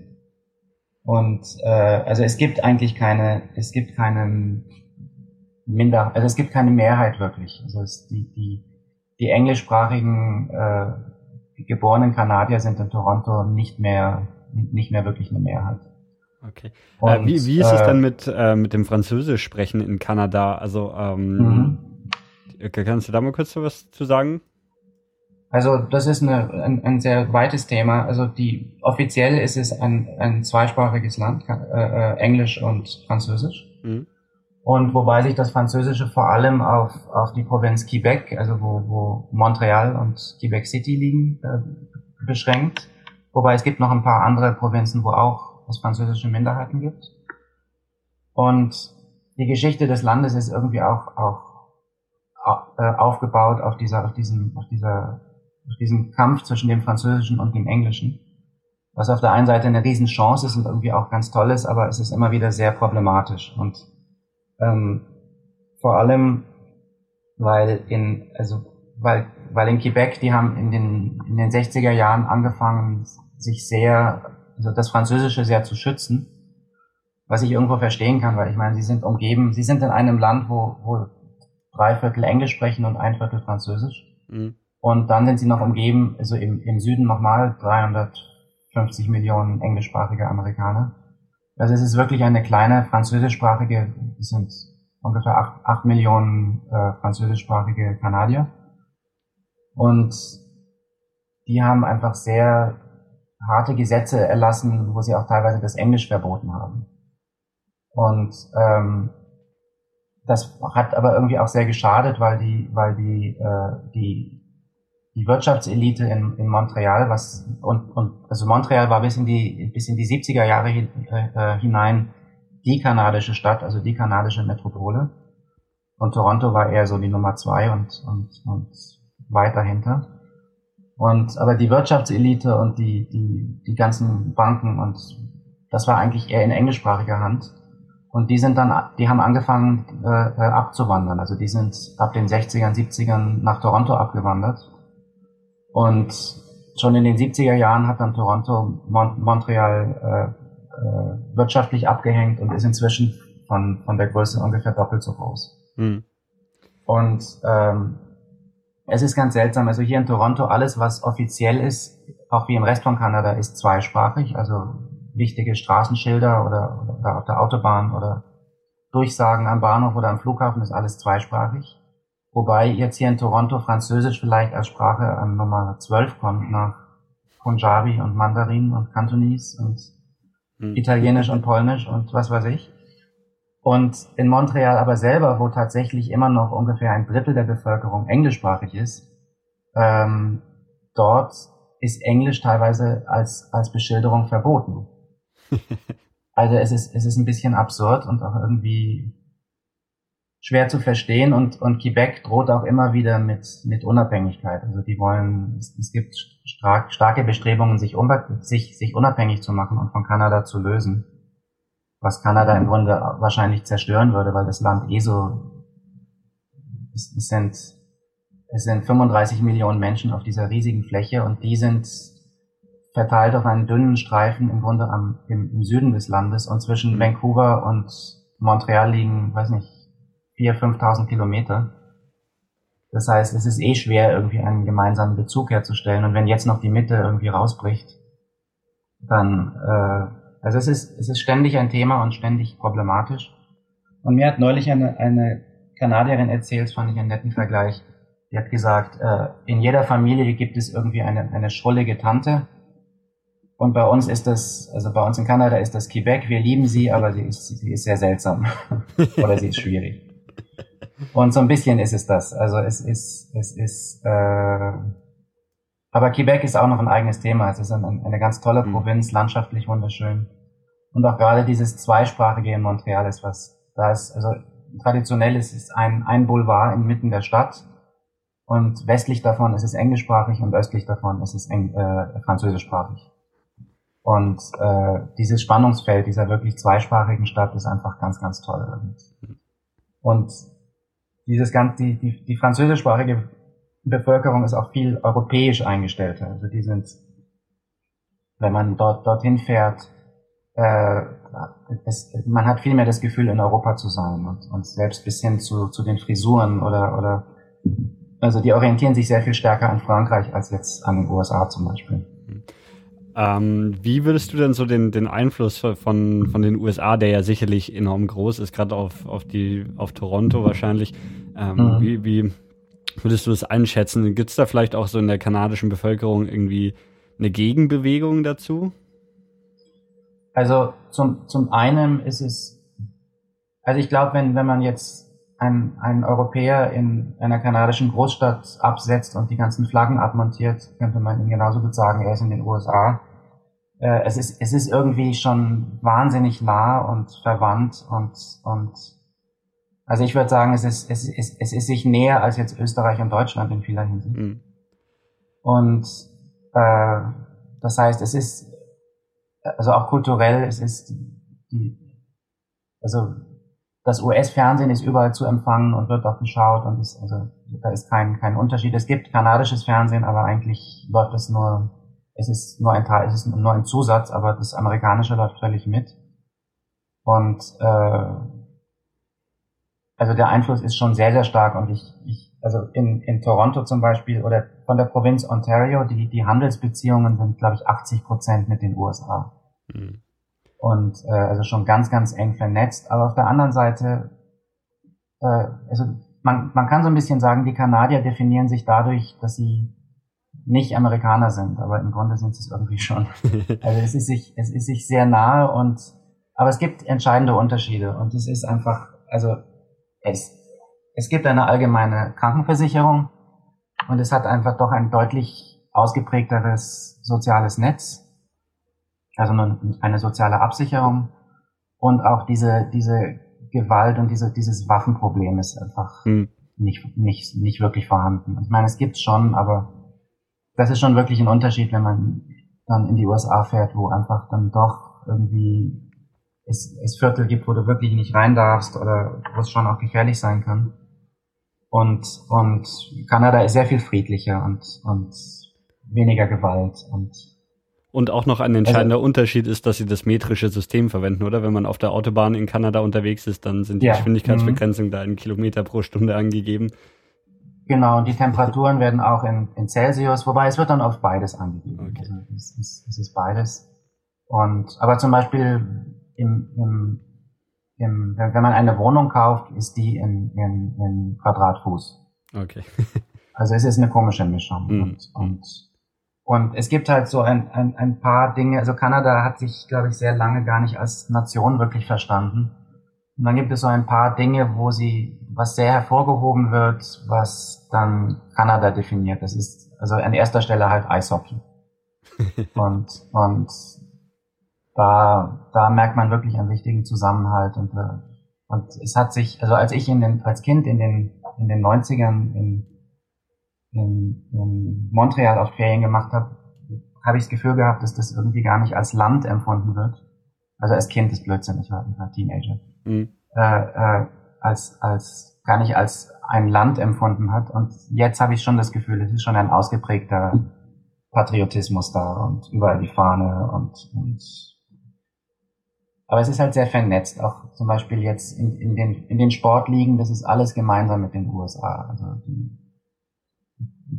Und äh, also es gibt eigentlich keine, es gibt keinen Minder, also es gibt keine Mehrheit wirklich. Also es, die, die, die englischsprachigen äh, geborenen Kanadier sind in Toronto nicht mehr, nicht mehr wirklich eine Mehrheit. Okay. Und, äh, wie, wie ist es dann mit, äh, mit dem Französisch sprechen in Kanada? Also ähm, mhm. kannst du da mal kurz was zu sagen? Also das ist eine, ein, ein sehr weites Thema. Also die offiziell ist es ein, ein zweisprachiges Land, äh, äh, Englisch und Französisch. Mhm. Und wobei sich das Französische vor allem auf, auf die Provinz Quebec, also wo, wo Montreal und Quebec City liegen, äh, beschränkt. Wobei es gibt noch ein paar andere Provinzen, wo auch es französische Minderheiten gibt. Und die Geschichte des Landes ist irgendwie auch, auch äh, aufgebaut auf dieser, auf diesem, auf dieser diesem Kampf zwischen dem Französischen und dem Englischen. Was auf der einen Seite eine Riesenchance ist und irgendwie auch ganz toll ist, aber es ist immer wieder sehr problematisch. Und ähm, vor allem, weil in, also weil, weil in Quebec, die haben in den, in den 60er Jahren angefangen, sich sehr, also das Französische sehr zu schützen. Was ich irgendwo verstehen kann, weil ich meine, sie sind umgeben, sie sind in einem Land, wo, wo drei Viertel Englisch sprechen und ein Viertel Französisch. Mhm. Und dann sind sie noch umgeben, also im, im Süden nochmal 350 Millionen englischsprachige Amerikaner. Also es ist wirklich eine kleine französischsprachige, es sind ungefähr acht, Millionen äh, französischsprachige Kanadier. Und die haben einfach sehr harte Gesetze erlassen, wo sie auch teilweise das Englisch verboten haben. Und ähm, das hat aber irgendwie auch sehr geschadet, weil die, weil die, äh, die, die Wirtschaftselite in, in Montreal, was und, und also Montreal war bis in die bis in die 70er Jahre äh, hinein die kanadische Stadt, also die kanadische Metropole. Und Toronto war eher so die Nummer zwei und, und, und weit dahinter. Und aber die Wirtschaftselite und die, die, die ganzen Banken und das war eigentlich eher in englischsprachiger Hand. Und die sind dann, die haben angefangen äh, äh abzuwandern. Also die sind ab den 60ern, 70ern nach Toronto abgewandert. Und schon in den 70er Jahren hat dann Toronto Mon Montreal äh, äh, wirtschaftlich abgehängt und ist inzwischen von, von der Größe ungefähr doppelt so groß. Mhm. Und ähm, es ist ganz seltsam. Also hier in Toronto, alles, was offiziell ist, auch wie im Rest von Kanada, ist zweisprachig. Also wichtige Straßenschilder oder, oder auf der Autobahn oder Durchsagen am Bahnhof oder am Flughafen ist alles zweisprachig. Wobei jetzt hier in Toronto Französisch vielleicht als Sprache an Nummer 12 kommt nach Punjabi und Mandarin und Kantonese und hm. Italienisch und Polnisch und was weiß ich. Und in Montreal aber selber, wo tatsächlich immer noch ungefähr ein Drittel der Bevölkerung englischsprachig ist, ähm, dort ist Englisch teilweise als, als Beschilderung verboten. <laughs> also es ist, es ist ein bisschen absurd und auch irgendwie schwer zu verstehen und, und Quebec droht auch immer wieder mit, mit Unabhängigkeit. Also die wollen, es, es gibt stark, starke Bestrebungen, sich, sich, sich unabhängig zu machen und von Kanada zu lösen. Was Kanada im Grunde wahrscheinlich zerstören würde, weil das Land eh so, es, es sind, es sind 35 Millionen Menschen auf dieser riesigen Fläche und die sind verteilt auf einen dünnen Streifen im Grunde am, im, im Süden des Landes und zwischen mhm. Vancouver und Montreal liegen, weiß nicht, 4.000, 5.000 Kilometer. Das heißt, es ist eh schwer, irgendwie einen gemeinsamen Bezug herzustellen. Und wenn jetzt noch die Mitte irgendwie rausbricht, dann, äh, also es ist, es ist ständig ein Thema und ständig problematisch. Und mir hat neulich eine, eine Kanadierin erzählt, fand ich einen netten Vergleich. Die hat gesagt, äh, in jeder Familie gibt es irgendwie eine, eine schrullige Tante, und bei uns ist das, also bei uns in Kanada ist das Quebec. Wir lieben sie, aber sie ist, sie ist sehr seltsam. <laughs> Oder sie ist schwierig. Und so ein bisschen ist es das. Also es ist, es ist, äh, aber Quebec ist auch noch ein eigenes Thema. Es ist eine, eine ganz tolle mhm. Provinz, landschaftlich wunderschön. Und auch gerade dieses Zweisprachige in Montreal ist was, da ist, also traditionell ist es ein, ein Boulevard inmitten der Stadt. Und westlich davon ist es englischsprachig und östlich davon ist es eng, äh, französischsprachig. Und äh, dieses Spannungsfeld dieser wirklich zweisprachigen Stadt ist einfach ganz, ganz toll. Und, und dieses ganz, die, die, die französischsprachige Bevölkerung ist auch viel europäisch eingestellter. Also die sind, wenn man dort dorthin fährt, äh, es, man hat viel mehr das Gefühl, in Europa zu sein und, und selbst bis hin zu, zu den Frisuren oder, oder also die orientieren sich sehr viel stärker an Frankreich als jetzt an den USA zum Beispiel. Ähm, wie würdest du denn so den, den Einfluss von, von den USA, der ja sicherlich enorm groß ist, gerade auf, auf, die, auf Toronto wahrscheinlich, ähm, mhm. wie, wie würdest du das einschätzen? Gibt es da vielleicht auch so in der kanadischen Bevölkerung irgendwie eine Gegenbewegung dazu? Also zum, zum einen ist es, also ich glaube, wenn, wenn man jetzt ein, ein Europäer in einer kanadischen Großstadt absetzt und die ganzen Flaggen abmontiert, könnte man ihm genauso gut sagen, er ist in den USA. Äh, es, ist, es ist irgendwie schon wahnsinnig nah und verwandt und, und also ich würde sagen, es ist, es, ist, es ist sich näher als jetzt Österreich und Deutschland in vieler Hinsicht. Mhm. Und äh, das heißt, es ist, also auch kulturell, es ist die, also das US-Fernsehen ist überall zu empfangen und wird auch geschaut und ist, also da ist kein, kein Unterschied. Es gibt kanadisches Fernsehen, aber eigentlich läuft es nur, es ist nur ein Teil, es ist nur ein Zusatz, aber das amerikanische läuft völlig mit. Und äh, also der Einfluss ist schon sehr, sehr stark und ich, ich also in, in Toronto zum Beispiel oder von der Provinz Ontario, die, die Handelsbeziehungen sind, glaube ich, 80 Prozent mit den USA. Mhm. Und äh, also schon ganz, ganz eng vernetzt. Aber auf der anderen Seite, äh, also man, man kann so ein bisschen sagen, die Kanadier definieren sich dadurch, dass sie nicht Amerikaner sind, aber im Grunde sind sie es irgendwie schon. <laughs> Also es ist sich, es ist sich sehr nahe und aber es gibt entscheidende Unterschiede und es ist einfach, also es, es gibt eine allgemeine Krankenversicherung und es hat einfach doch ein deutlich ausgeprägteres soziales Netz, also eine soziale Absicherung und auch diese, diese Gewalt und diese, dieses Waffenproblem ist einfach hm. nicht, nicht, nicht wirklich vorhanden. Ich meine, es gibt's schon, aber das ist schon wirklich ein Unterschied, wenn man dann in die USA fährt, wo einfach dann doch irgendwie es, es Viertel gibt, wo du wirklich nicht rein darfst oder wo es schon auch gefährlich sein kann. Und, und Kanada ist sehr viel friedlicher und, und weniger Gewalt und und auch noch ein entscheidender also, Unterschied ist, dass sie das metrische System verwenden, oder? Wenn man auf der Autobahn in Kanada unterwegs ist, dann sind die ja, Geschwindigkeitsbegrenzungen da in Kilometer pro Stunde angegeben. Genau, und die Temperaturen werden auch in, in Celsius, wobei es wird dann auf beides angegeben. Okay. Also es, es, es ist beides. Und aber zum Beispiel im, im im, wenn man eine Wohnung kauft, ist die in, in, in Quadratfuß. Okay. also es ist eine komische Mischung. Mm. Und, und, und es gibt halt so ein, ein, ein paar Dinge, also Kanada hat sich, glaube ich, sehr lange gar nicht als Nation wirklich verstanden. Und dann gibt es so ein paar Dinge, wo sie, was sehr hervorgehoben wird, was dann Kanada definiert. Das ist also an erster Stelle halt Eishockey. <laughs> und, und da, da merkt man wirklich einen wichtigen Zusammenhalt und, äh, und es hat sich, also als ich in den, als Kind in den, in den 90ern in, in, in Montreal auf Ferien gemacht habe, habe ich das Gefühl gehabt, dass das irgendwie gar nicht als Land empfunden wird. Also als Kind ist Blödsinn, ich war, ich war Teenager. Mhm. Äh, äh, als, als, gar nicht als ein Land empfunden hat. Und jetzt habe ich schon das Gefühl, es ist schon ein ausgeprägter Patriotismus da und überall die Fahne und, und aber es ist halt sehr vernetzt, auch zum Beispiel jetzt in, in, den, in den Sportligen, das ist alles gemeinsam mit den USA. Also die,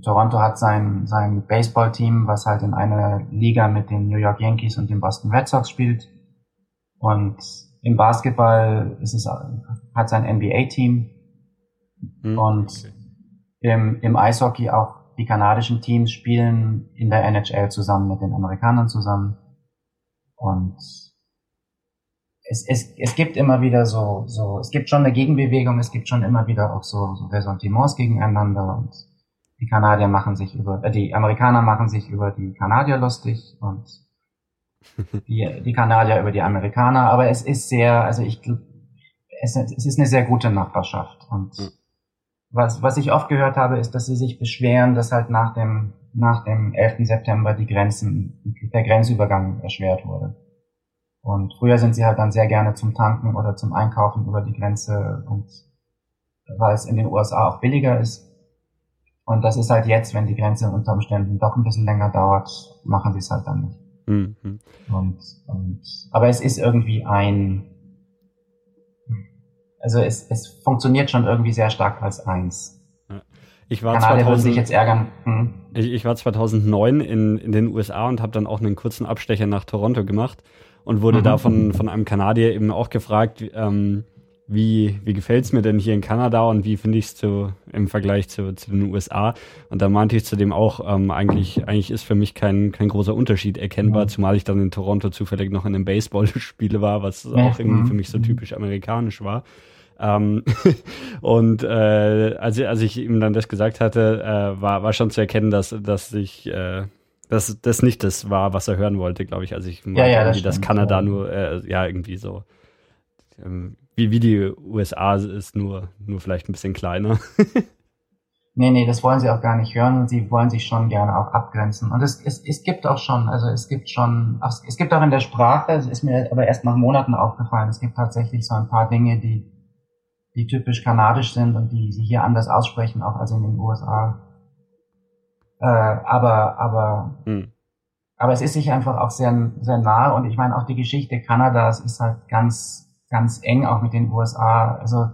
Toronto hat sein, sein Baseballteam, was halt in einer Liga mit den New York Yankees und den Boston Red Sox spielt. Und im Basketball ist es, hat sein NBA-Team. Mhm. Und im, im Eishockey auch die kanadischen Teams spielen in der NHL zusammen mit den Amerikanern zusammen. Und es, es, es gibt immer wieder so, so, es gibt schon eine Gegenbewegung, es gibt schon immer wieder auch so, so Ressentiments gegeneinander und die Kanadier machen sich über, äh, die Amerikaner machen sich über die Kanadier lustig und <laughs> die, die Kanadier über die Amerikaner, aber es ist sehr, also ich, es, es ist eine sehr gute Nachbarschaft und was, was ich oft gehört habe, ist, dass sie sich beschweren, dass halt nach dem, nach dem 11. September die Grenzen, der Grenzübergang erschwert wurde. Und früher sind sie halt dann sehr gerne zum Tanken oder zum Einkaufen über die Grenze und weil es in den USA auch billiger ist. Und das ist halt jetzt, wenn die Grenze unter Umständen doch ein bisschen länger dauert, machen sie es halt dann nicht. Mhm. Und, und, aber es ist irgendwie ein, also es, es funktioniert schon irgendwie sehr stark als eins. Ich war Kanadier 2000, sich jetzt ärgern. Hm. Ich, ich, war 2009 in, in den USA und habe dann auch einen kurzen Abstecher nach Toronto gemacht und wurde mhm. da von, von einem Kanadier eben auch gefragt, ähm, wie, wie gefällt's mir denn hier in Kanada und wie finde ich es im Vergleich zu, zu den USA? Und da meinte ich zudem auch, ähm, eigentlich, eigentlich ist für mich kein, kein großer Unterschied erkennbar, mhm. zumal ich dann in Toronto zufällig noch in einem Baseballspiele war, was auch irgendwie für mich so typisch amerikanisch war. Ähm, <laughs> und äh, als, als ich ihm dann das gesagt hatte, äh, war, war schon zu erkennen, dass, dass ich äh, dass das nicht das war, was er hören wollte, glaube ich. Also ich meinte, ja, ja, das dass Kanada nur, äh, ja, irgendwie so, ähm, wie, wie die USA ist, nur, nur vielleicht ein bisschen kleiner. <laughs> nee, nee, das wollen sie auch gar nicht hören und sie wollen sich schon gerne auch abgrenzen. Und es, es, es gibt auch schon, also es gibt schon, es gibt auch in der Sprache, es ist mir aber erst nach Monaten aufgefallen, es gibt tatsächlich so ein paar Dinge, die, die typisch kanadisch sind und die sie hier anders aussprechen, auch als in den USA. Äh, aber, aber, hm. aber es ist sich einfach auch sehr, sehr nahe und ich meine auch die Geschichte Kanadas ist halt ganz, ganz eng auch mit den USA. Also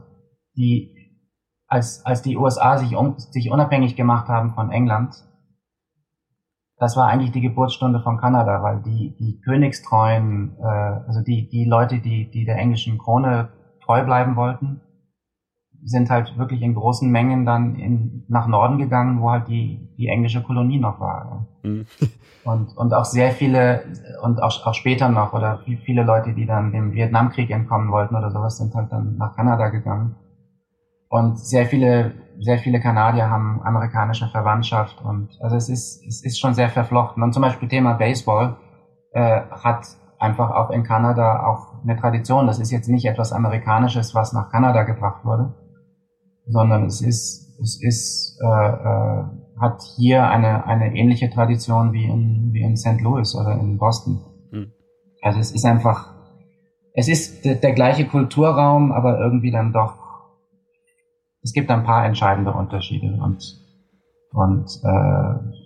die, als, als die USA sich, um, sich unabhängig gemacht haben von England, das war eigentlich die Geburtsstunde von Kanada, weil die, die königstreuen, äh, also die, die Leute, die, die der englischen Krone treu bleiben wollten, sind halt wirklich in großen Mengen dann in, nach Norden gegangen, wo halt die, die englische Kolonie noch war. Mhm. <laughs> Und, und auch sehr viele, und auch, auch später noch, oder viele Leute, die dann dem Vietnamkrieg entkommen wollten oder sowas, sind halt dann nach Kanada gegangen. Und sehr viele, sehr viele Kanadier haben amerikanische Verwandtschaft und also es ist, es ist schon sehr verflochten. Und zum Beispiel Thema Baseball äh, hat einfach auch in Kanada auch eine Tradition. Das ist jetzt nicht etwas Amerikanisches, was nach Kanada gebracht wurde, sondern es ist, es ist, äh, äh, hat hier eine, eine ähnliche Tradition wie in, wie in St. Louis oder in Boston. Hm. Also es ist einfach, es ist der, der gleiche Kulturraum, aber irgendwie dann doch es gibt ein paar entscheidende Unterschiede und und äh,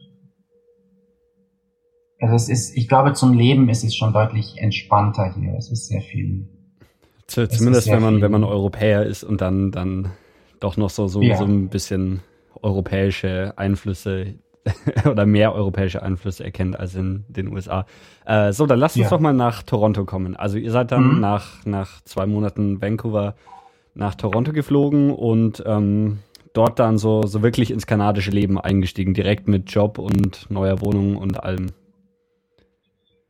also es ist, ich glaube, zum Leben ist es schon deutlich entspannter hier. Es ist sehr viel. Zumindest wenn man, viel. wenn man Europäer ist und dann, dann doch noch so, so, ja. so ein bisschen europäische Einflüsse <laughs> oder mehr europäische Einflüsse erkennt als in den USA. Äh, so, dann lasst uns ja. doch mal nach Toronto kommen. Also ihr seid dann mhm. nach, nach zwei Monaten Vancouver nach Toronto geflogen und ähm, dort dann so, so wirklich ins kanadische Leben eingestiegen, direkt mit Job und neuer Wohnung und allem.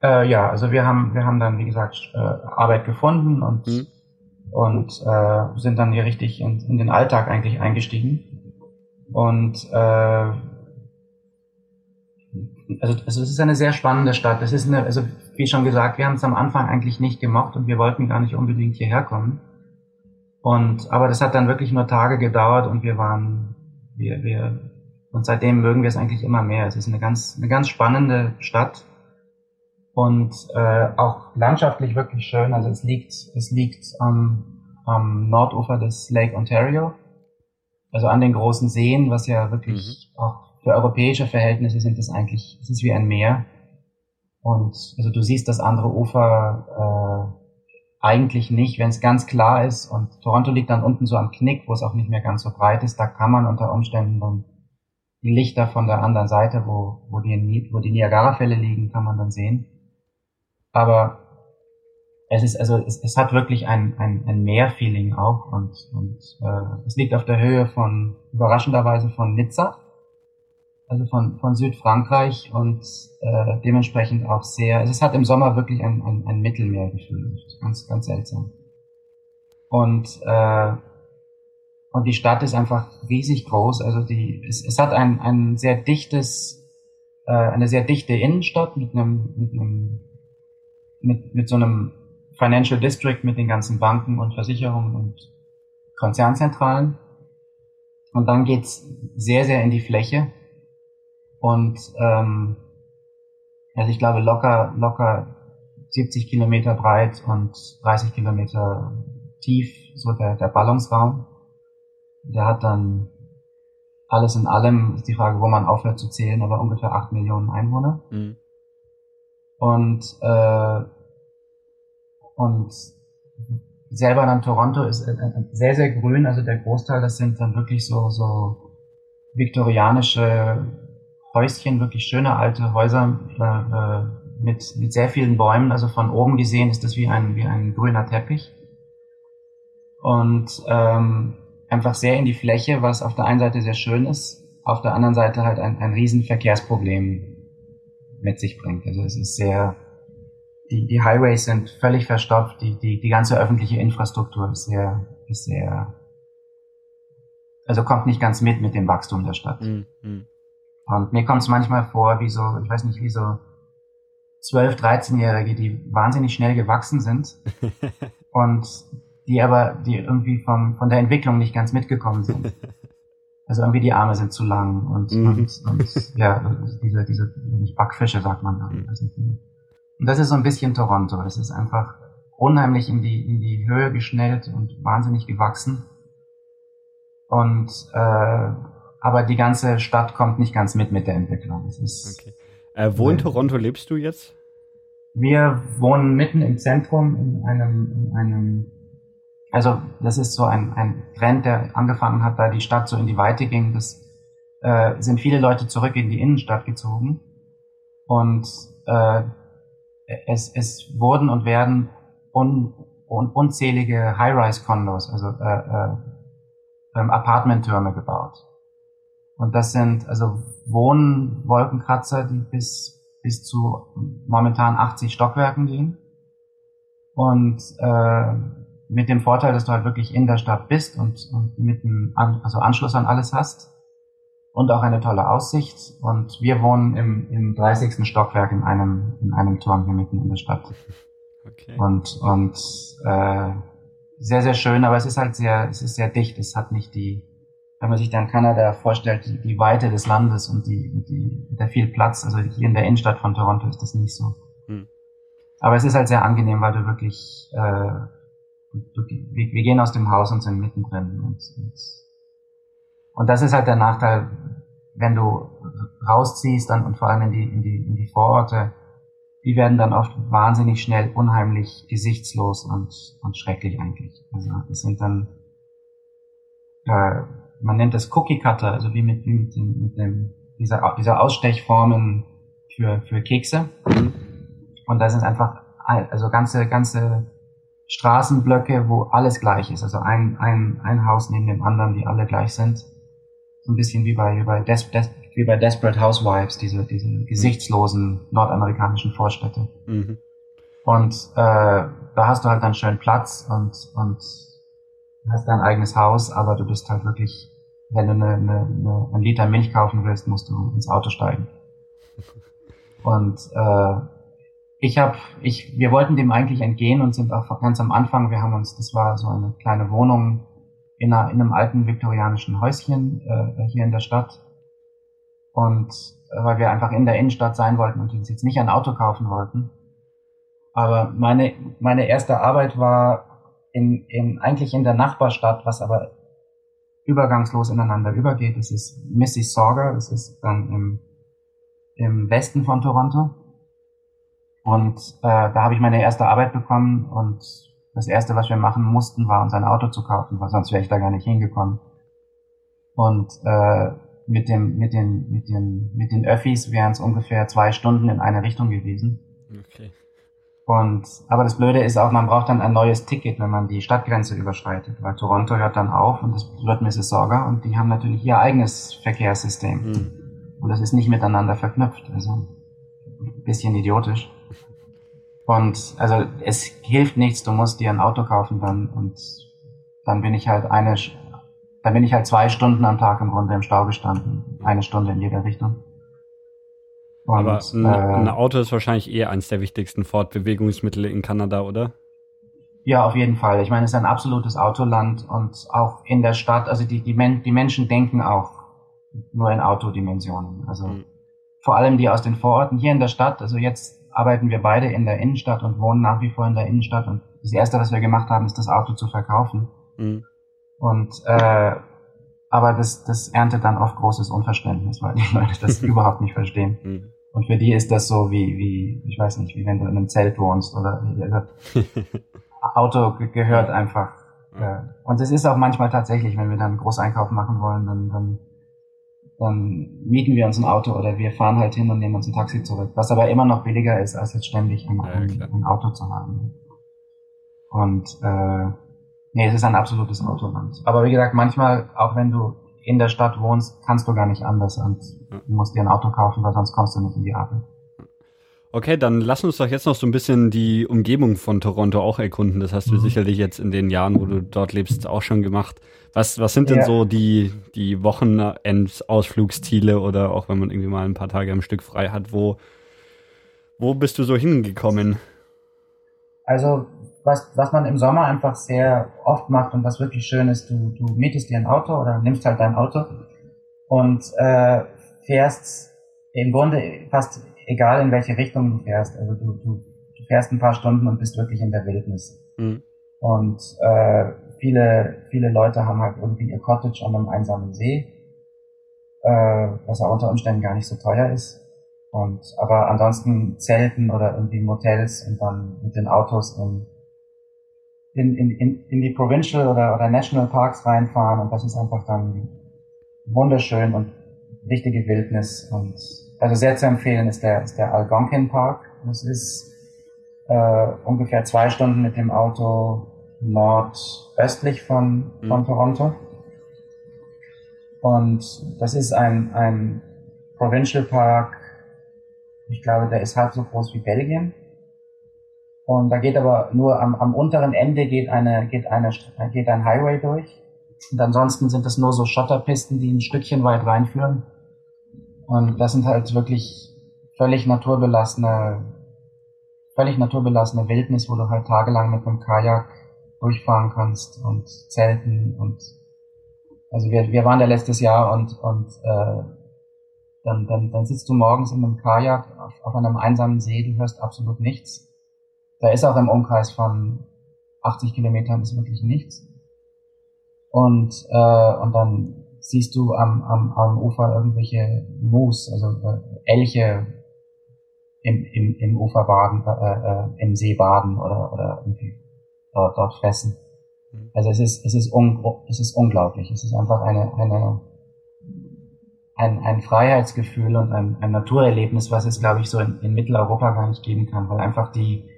Äh, ja, also wir haben, wir haben dann, wie gesagt, äh, Arbeit gefunden und, hm. Und äh, sind dann hier richtig in, in, den Alltag eigentlich eingestiegen. Und äh, also, also es ist eine sehr spannende Stadt. Es ist eine, also wie schon gesagt, wir haben es am Anfang eigentlich nicht gemocht und wir wollten gar nicht unbedingt hierher kommen. Und, aber das hat dann wirklich nur Tage gedauert und wir waren, wir, wir, und seitdem mögen wir es eigentlich immer mehr. Es ist eine ganz, eine ganz spannende Stadt und äh, auch landschaftlich wirklich schön. Also es liegt, es liegt am, am Nordufer des Lake Ontario, also an den großen Seen, was ja wirklich mhm. auch für europäische Verhältnisse sind es eigentlich, es ist wie ein Meer. Und also du siehst das andere Ufer äh, eigentlich nicht, wenn es ganz klar ist und Toronto liegt dann unten so am Knick, wo es auch nicht mehr ganz so breit ist, da kann man unter Umständen dann die Lichter von der anderen Seite, wo, wo die, wo die Niagara-Fälle liegen, kann man dann sehen. Aber es ist also es, es hat wirklich ein, ein, ein Meerfeeling auch und, und äh, es liegt auf der Höhe von überraschenderweise von Nizza also von, von Südfrankreich und äh, dementsprechend auch sehr, also es hat im Sommer wirklich ein, ein, ein Mittelmeergefühl, ganz, ganz seltsam. Und, äh, und die Stadt ist einfach riesig groß, also die, es, es hat ein, ein sehr dichtes, äh, eine sehr dichte Innenstadt mit einem, mit einem, mit, mit so einem Financial District mit den ganzen Banken und Versicherungen und Konzernzentralen. Und dann geht's sehr, sehr in die Fläche und ähm, also ich glaube locker, locker 70 Kilometer breit und 30 Kilometer tief, so der, der Ballungsraum. Der hat dann alles in allem, ist die Frage, wo man aufhört zu zählen, aber ungefähr 8 Millionen Einwohner. Mhm. Und, äh, und selber dann Toronto ist sehr, sehr grün, also der Großteil, das sind dann wirklich so, so viktorianische Häuschen, wirklich schöne alte Häuser äh, äh, mit, mit sehr vielen Bäumen. Also von oben gesehen ist das wie ein, wie ein grüner Teppich. Und ähm, einfach sehr in die Fläche, was auf der einen Seite sehr schön ist, auf der anderen Seite halt ein, ein riesen Verkehrsproblem mit sich bringt. Also es ist sehr, die, die Highways sind völlig verstopft, die, die, die ganze öffentliche Infrastruktur ist sehr, ist sehr, also kommt nicht ganz mit mit dem Wachstum der Stadt. Mhm. Und mir kommt es manchmal vor, wie so, ich weiß nicht, wie so 12-, 13-Jährige, die wahnsinnig schnell gewachsen sind <laughs> und die aber, die irgendwie vom, von der Entwicklung nicht ganz mitgekommen sind. <laughs> Also irgendwie die Arme sind zu lang und, mhm. und, und ja, diese, diese, nicht Backfische sagt man da. Mhm. Und das ist so ein bisschen Toronto. Es ist einfach unheimlich in die, in die Höhe geschnellt und wahnsinnig gewachsen. Und äh, aber die ganze Stadt kommt nicht ganz mit mit der Entwicklung. okay. Äh, wo in Toronto lebst du jetzt? Wir wohnen mitten im Zentrum in einem, in einem also das ist so ein, ein Trend, der angefangen hat, da die Stadt so in die Weite ging. Das äh, sind viele Leute zurück in die Innenstadt gezogen und äh, es, es wurden und werden un, un, unzählige High-Rise-Condos, also äh, äh, ähm, Apartmenttürme gebaut. Und das sind also Wohnwolkenkratzer, die bis, bis zu momentan 80 Stockwerken gehen. Und äh, mit dem Vorteil, dass du halt wirklich in der Stadt bist und, und mit einem an, also Anschluss an alles hast und auch eine tolle Aussicht. Und wir wohnen im, im 30. Stockwerk in einem, in einem Turm hier mitten in der Stadt. <laughs> Okay. Und, und äh, sehr, sehr schön, aber es ist halt sehr, es ist sehr dicht. Es hat nicht die, wenn man sich dann Kanada vorstellt, die, die Weite des Landes und die, die, der viel Platz. Also hier in der Innenstadt von Toronto ist das nicht so. Hm. Aber es ist halt sehr angenehm, weil du wirklich, äh, du, wir, wir gehen aus dem Haus und sind mittendrin. Und, und, und das ist halt der Nachteil, wenn du rausziehst dann und vor allem in die, in die, in die Vororte, die werden dann oft wahnsinnig schnell unheimlich gesichtslos und, und schrecklich eigentlich. Also das sind dann, äh, man nennt das Cookie Cutter, also wie mit, mit, dem, mit dem, dieser, dieser Ausstechformen für, für Kekse. Und da sind einfach, also ganze, ganze Straßenblöcke, wo alles gleich ist. Also ein, ein, ein Haus neben dem anderen, die alle gleich sind. So ein bisschen wie bei, wie bei Des, Des, wie bei Desperate Housewives, diese, diese gesichtslosen nordamerikanischen Vorstädte. Mhm. Und äh, da hast du halt dann schön Platz und, und hast dein eigenes Haus, aber du bist halt wirklich, wenn du eine, eine, eine, ein Liter Milch kaufen willst, musst du ins Auto steigen. <laughs> Und äh, ich habe, ich, wir wollten dem eigentlich entgehen und sind auch ganz am Anfang, wir haben uns, das war so eine kleine Wohnung in, einer, in einem alten viktorianischen Häuschen äh, hier in der Stadt und äh, weil wir einfach in der Innenstadt sein wollten und uns jetzt nicht ein Auto kaufen wollten. Aber meine, meine erste Arbeit war in, in, eigentlich in der Nachbarstadt, was aber übergangslos ineinander übergeht. Das ist Mississauga, das ist dann im, im Westen von Toronto. Und äh, da habe ich meine erste Arbeit bekommen und das erste, was wir machen mussten, war uns ein Auto zu kaufen, weil sonst wäre ich da gar nicht hingekommen. Und äh, mit dem, mit den, mit den, mit den Öffis wären es ungefähr zwei Stunden in eine Richtung gewesen. Okay. Und, aber das Blöde ist auch, man braucht dann ein neues Ticket, wenn man die Stadtgrenze überschreitet, weil Toronto hört dann auf und das wird Mississauga und die haben natürlich ihr eigenes Verkehrssystem. Hm. Und das ist nicht miteinander verknüpft, also ein bisschen idiotisch. Und also es hilft nichts, du musst dir ein Auto kaufen dann und dann bin ich halt eine da bin ich halt zwei Stunden am Tag im Grunde im Stau gestanden. Eine Stunde in jeder Richtung. Und, Aber ein, äh, ein, Auto ist wahrscheinlich eher eines der wichtigsten Fortbewegungsmittel in Kanada, oder? Ja, auf jeden Fall. Ich meine, es ist ein absolutes Autoland und auch in der Stadt, also die, die, Men die Menschen denken auch nur in Autodimensionen. Also mhm. vor allem die aus den Vororten. Hier in der Stadt, also jetzt arbeiten wir beide in der Innenstadt und wohnen nach wie vor in der Innenstadt und das Erste, was wir gemacht haben, ist das Auto zu verkaufen. Mhm. Und äh, aber das, das erntet dann oft großes Unverständnis, weil die Leute das <laughs> überhaupt nicht verstehen. Mhm. Und für die ist das so wie, wie, ich weiß nicht, wie wenn du in einem Zelt wohnst oder also, <laughs> Auto gehört einfach. Äh, und es ist auch manchmal tatsächlich, wenn wir dann einen Großeinkauf machen wollen, dann, dann, dann mieten wir uns ein Auto oder wir fahren halt hin und nehmen uns ein Taxi zurück. Was aber immer noch billiger ist, als jetzt ständig ein, ein, ein Auto zu haben. Und äh, Nee, es ist ein absolutes Autoland. Aber wie gesagt, manchmal, auch wenn du in der Stadt wohnst, kannst du gar nicht anders und du musst dir ein Auto kaufen, weil sonst kommst du nicht in die Arbeit. Okay, dann lass uns doch jetzt noch so ein bisschen die Umgebung von Toronto auch erkunden. Das hast du mhm. sicherlich jetzt in den Jahren, wo du dort lebst, auch schon gemacht. Was, was sind denn ja. so die, die Wochenendausflugsziele oder auch wenn man irgendwie mal ein paar Tage am Stück frei hat, wo, wo bist du so hingekommen? Also was, was man im Sommer einfach sehr oft macht und was wirklich schön ist, du, du mietest dir ein Auto oder nimmst halt dein Auto und äh, fährst im Grunde fast egal in welche Richtung du fährst. Also du, du, du fährst ein paar Stunden und bist wirklich in der Wildnis. Mhm. Und äh, viele, viele Leute haben halt irgendwie ihr Cottage an einem einsamen See, äh, was ja unter Umständen gar nicht so teuer ist. Und aber ansonsten Zelten oder irgendwie Motels und dann mit den Autos in in, in, in die Provincial oder, oder National Parks reinfahren und das ist einfach dann wunderschön und richtige Wildnis und also sehr zu empfehlen ist der, ist der Algonquin Park. Das ist äh, ungefähr zwei Stunden mit dem Auto nordöstlich von, mhm. von Toronto. Und das ist ein, ein Provincial Park, ich glaube, der ist halb so groß wie Belgien. Und da geht aber nur am, am unteren Ende geht eine, geht eine, geht ein Highway durch. Und ansonsten sind das nur so Schotterpisten, die ein Stückchen weit reinführen. Und das sind halt wirklich völlig naturbelassene, völlig naturbelassene Wildnis, wo du halt tagelang mit einem Kajak durchfahren kannst und zelten und also wir, wir waren da letztes Jahr und, und äh, dann, dann, dann sitzt du morgens in einem Kajak auf, auf einem einsamen See, du hörst absolut nichts. Da ist auch im Umkreis von 80 Kilometern ist wirklich nichts. Und, äh, und dann siehst du am, am, am Ufer irgendwelche Moos, also äh, Elche im, im, im Ufer baden, äh, äh, im See baden oder, oder irgendwie dort, dort fressen. Mhm. Also es ist, es ist, un, es ist unglaublich. Es ist einfach eine, eine, ein, ein Freiheitsgefühl und ein, ein Naturerlebnis, was es, glaube ich, so in, in Mitteleuropa gar nicht geben kann, weil einfach die,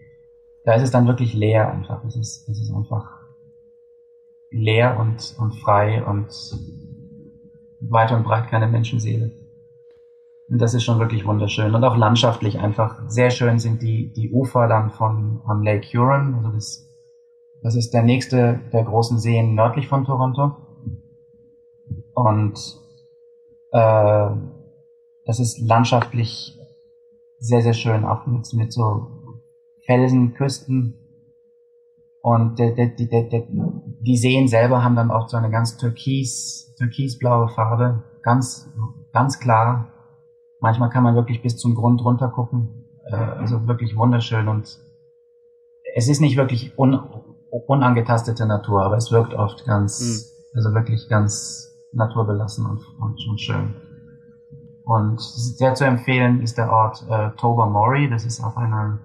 da ist es dann wirklich leer einfach. Es ist, es ist einfach leer und, und frei und weit und breit keine Menschenseele. Und das ist schon wirklich wunderschön. Und auch landschaftlich einfach sehr schön sind die, die Ufer dann von, von Lake Huron. Also das, das ist der nächste der großen Seen nördlich von Toronto. Und äh, das ist landschaftlich sehr, sehr schön, auch mit, mit so Felsenküsten. Und der, der, der, der, die Seen selber haben dann auch so eine ganz türkis, türkisblaue Farbe, ganz, ganz klar. Manchmal kann man wirklich bis zum Grund runter gucken. Äh, also wirklich wunderschön und es ist nicht wirklich un, unangetastete Natur, aber es wirkt oft ganz, mhm. also wirklich ganz naturbelassen und, und, und schön. Und sehr zu empfehlen ist der Ort äh, Tobermory. Das ist auf einer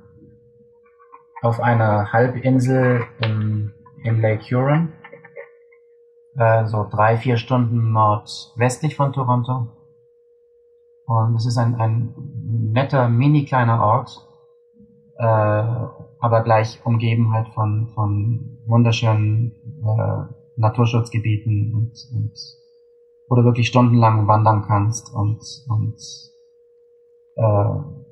auf einer Halbinsel im, im Lake Huron, äh, so drei vier Stunden nordwestlich von Toronto. Und es ist ein, ein netter, mini kleiner Ort, äh, aber gleich umgeben halt von, von wunderschönen äh, Naturschutzgebieten und, und wo du wirklich stundenlang wandern kannst und, und äh,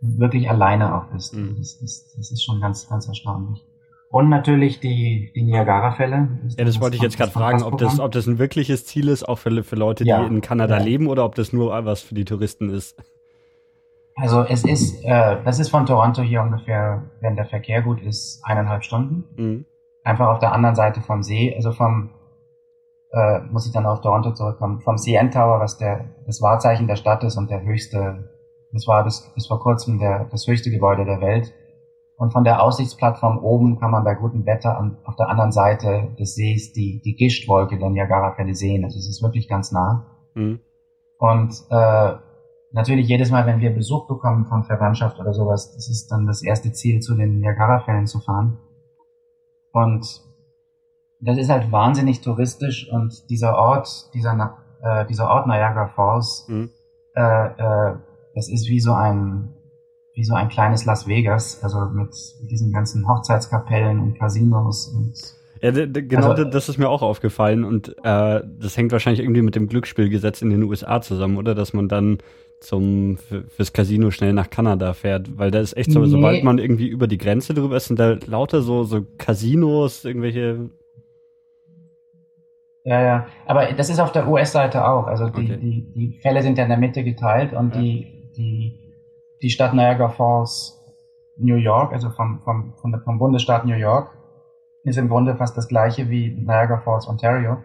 wirklich alleine auch bist. Mhm. Das, das, das, ist schon ganz, ganz erstaunlich. Und natürlich die, die Niagara-Fälle. Ja, das wollte ich jetzt gerade fragen, ob das, ob das ein wirkliches Ziel ist, auch für, für Leute, die ja, in Kanada ja. leben, oder ob das nur was für die Touristen ist. Also es ist, äh, das ist von Toronto hier ungefähr, wenn der Verkehr gut ist, eineinhalb Stunden. Mhm. Einfach auf der anderen Seite vom See, also vom, äh, muss ich dann auf Toronto zurückkommen, vom CN Tower, was der, das Wahrzeichen der Stadt ist und der höchste, das war bis, bis vor kurzem der, das höchste Gebäude der Welt. Und von der Aussichtsplattform oben kann man bei gutem Wetter an, auf der anderen Seite des Sees die, die Gischtwolke der Niagara-Fälle sehen. Also es ist wirklich ganz nah. Mhm. Und äh, natürlich jedes Mal, wenn wir Besuch bekommen von Verwandtschaft oder sowas, das ist dann das erste Ziel, zu den Niagara-Fällen zu fahren. Und das ist halt wahnsinnig touristisch und dieser Ort, dieser, äh, dieser Ort Niagara Falls, mhm. äh, äh, das ist wie so ein, wie so ein kleines Las Vegas, also mit diesen ganzen Hochzeitskapellen und Casinos und ja, genau, also, das ist mir auch aufgefallen und äh, das hängt wahrscheinlich irgendwie mit dem Glücksspielgesetz in den USA zusammen, oder? Dass man dann zum fürs Casino schnell nach Kanada fährt, weil da ist echt so, nee. sobald man irgendwie über die Grenze drüber ist, sind da lauter so so Casinos, irgendwelche ja, ja. Aber das ist auf der US-Seite auch. Also die, okay. die, die Fälle sind ja in der Mitte geteilt und ja. die, die, die Stadt Niagara Falls, New York, also vom, vom, vom, Bundesstaat New York, ist im Grunde fast das gleiche wie Niagara Falls, Ontario.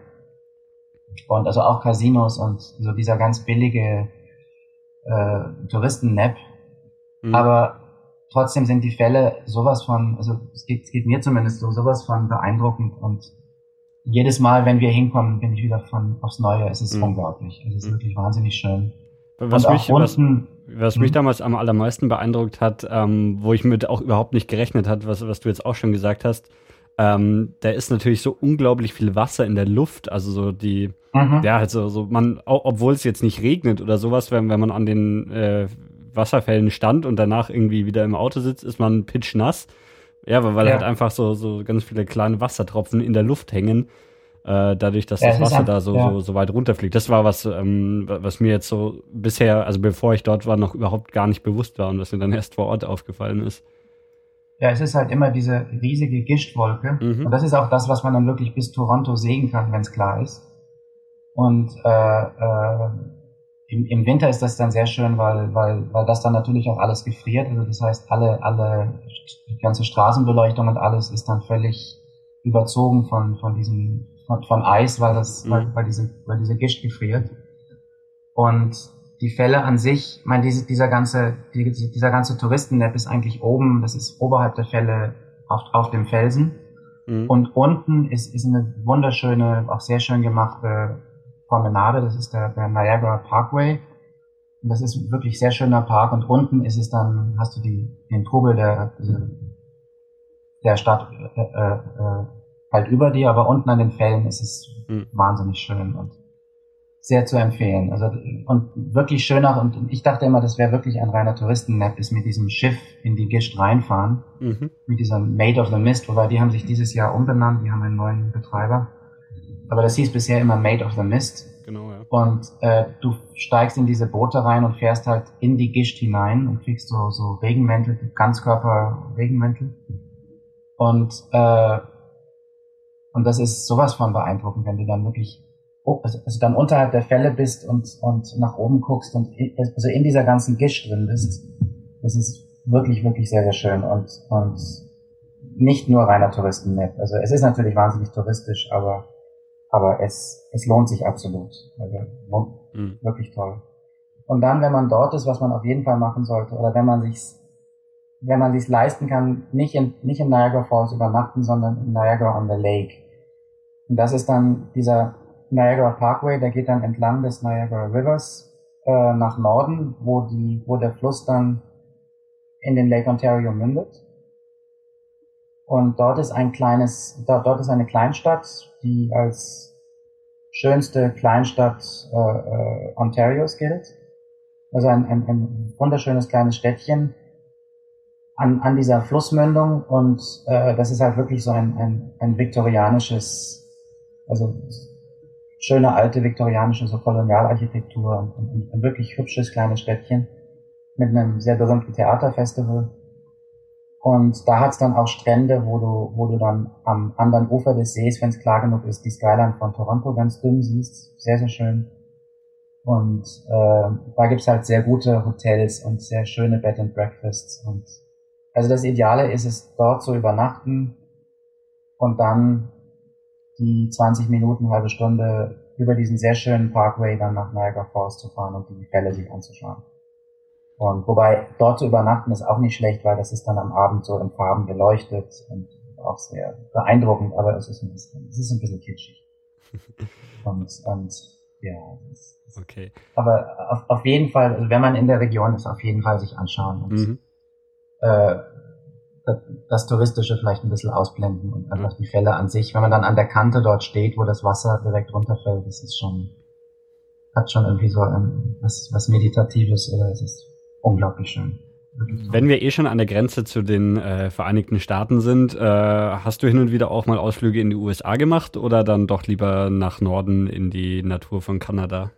Und also auch Casinos und so dieser ganz billige äh, Touristen-Nap. Mhm. Aber trotzdem sind die Fälle sowas von, also es geht, es geht mir zumindest so, sowas von beeindruckend und jedes Mal, wenn wir hinkommen, bin ich wieder von aufs Neue. Es ist mhm. unglaublich. Es ist mhm. wirklich wahnsinnig schön. Was mich, unten, was, was mich mhm. damals am allermeisten beeindruckt hat, ähm, wo ich mit auch überhaupt nicht gerechnet hat, was, was du jetzt auch schon gesagt hast, ähm, da ist natürlich so unglaublich viel Wasser in der Luft, also so die, mhm. ja, also so man, obwohl es jetzt nicht regnet oder sowas, wenn, wenn man an den äh, Wasserfällen stand und danach irgendwie wieder im Auto sitzt, ist man pitchnass. Ja, weil, weil ja. halt einfach so, so ganz viele kleine Wassertropfen in der Luft hängen, äh, dadurch, dass ja, das Wasser da so, ja. so, so weit runterfliegt. Das war was, ähm, was mir jetzt so bisher, also bevor ich dort war, noch überhaupt gar nicht bewusst war und was mir dann erst vor Ort aufgefallen ist. Ja, es ist halt immer diese riesige Gischtwolke. Mhm. Und das ist auch das, was man dann wirklich bis Toronto sehen kann, wenn es klar ist. Und äh, äh, im, im Winter ist das dann sehr schön, weil, weil, weil das dann natürlich auch alles gefriert. Also das heißt, alle, alle, die ganze Straßenbeleuchtung und alles ist dann völlig überzogen von, von diesem, von, von Eis, weil das, mhm. weil, weil diese, weil diese Gischt gefriert. Und die Fälle an sich, ich meine, diese, dieser ganze, die, dieser ganze Touristennap ist eigentlich oben, das ist oberhalb der Fälle auf, auf dem Felsen. Mhm. Und unten ist, ist eine wunderschöne, auch sehr schön gemachte Promenade, das ist der, der Niagara Parkway. Und das ist wirklich sehr schöner Park und unten ist es dann, hast du die, den Trubel der, der Stadt äh, äh, äh, halt über dir, aber unten an den Fällen ist es mhm. wahnsinnig schön und sehr zu empfehlen. Also und wirklich schön auch, und ich dachte immer, das wäre wirklich ein reiner Touristennap, ist mit diesem Schiff in die Gischt reinfahren, mhm. mit diesem Made of the Mist, wobei die haben sich dieses Jahr umbenannt, die haben einen neuen Betreiber. Aber das hieß bisher immer Made of the Mist. Genau, ja. Und äh, du steigst in diese Boote rein und fährst halt in die Gischt hinein und kriegst so, so Regenmäntel, Ganzkörper-Regenmäntel. Und, äh, und das ist sowas von beeindruckend, wenn du dann wirklich also, also dann unterhalb der Fälle bist und, und nach oben guckst und also in dieser ganzen Gischt drin bist. Das ist wirklich, wirklich sehr, sehr schön und, und nicht nur reiner Touristennap. Also es ist natürlich wahnsinnig touristisch, aber aber es, es lohnt sich absolut. Also mhm. wirklich toll. Und dann, wenn man dort ist, was man auf jeden Fall machen sollte, oder wenn man sich's, wenn man sich's leisten kann, nicht in, nicht in Niagara Falls übernachten, sondern in Niagara on the Lake. Und das ist dann dieser Niagara Parkway, der geht dann entlang des Niagara Rivers äh, nach Norden, wo die, wo der Fluss dann in den Lake Ontario mündet. Und dort ist ein kleines, dort, dort ist eine Kleinstadt, die als schönste Kleinstadt äh, äh, Ontarios gilt. Also ein, ein, ein wunderschönes kleines Städtchen an, an dieser Flussmündung und äh, das ist halt wirklich so ein, ein, ein viktorianisches, also schöne alte viktorianische so Kolonialarchitektur und ein wirklich hübsches kleines Städtchen mit einem sehr berühmten Theaterfestival und da hat's dann auch Strände, wo du, wo du dann am anderen Ufer des Sees, wenn es klar genug ist, die Skyline von Toronto ganz dünn siehst. Sehr, sehr schön. Und äh, da gibt's halt sehr gute Hotels und sehr schöne Bed and Breakfasts. Und also das Ideale ist es, dort zu übernachten und dann die 20 Minuten, halbe Stunde über diesen sehr schönen Parkway dann nach Niagara Falls zu fahren und die Fälle sich anzuschauen. Und wobei dort zu übernachten ist auch nicht schlecht, weil das ist dann am Abend so in Farben geleuchtet und auch sehr beeindruckend, aber es ist ein bisschen, es ist ein bisschen kitschig. <laughs> und, und ja. Das, okay. Aber auf, auf jeden Fall, also wenn man in der Region ist, auf jeden Fall sich anschauen und mhm. Äh, das, das Touristische vielleicht ein bisschen ausblenden und einfach die Fälle an sich. Wenn man dann an der Kante dort steht, wo das Wasser direkt runterfällt, das ist schon, hat schon irgendwie so ein, was, was Meditatives oder es ist unglaublich schön. Wenn wir eh schon an der Grenze zu den äh, Vereinigten Staaten sind, äh, hast du hin und wieder auch mal Ausflüge in die USA gemacht oder dann doch lieber nach Norden in die Natur von Kanada?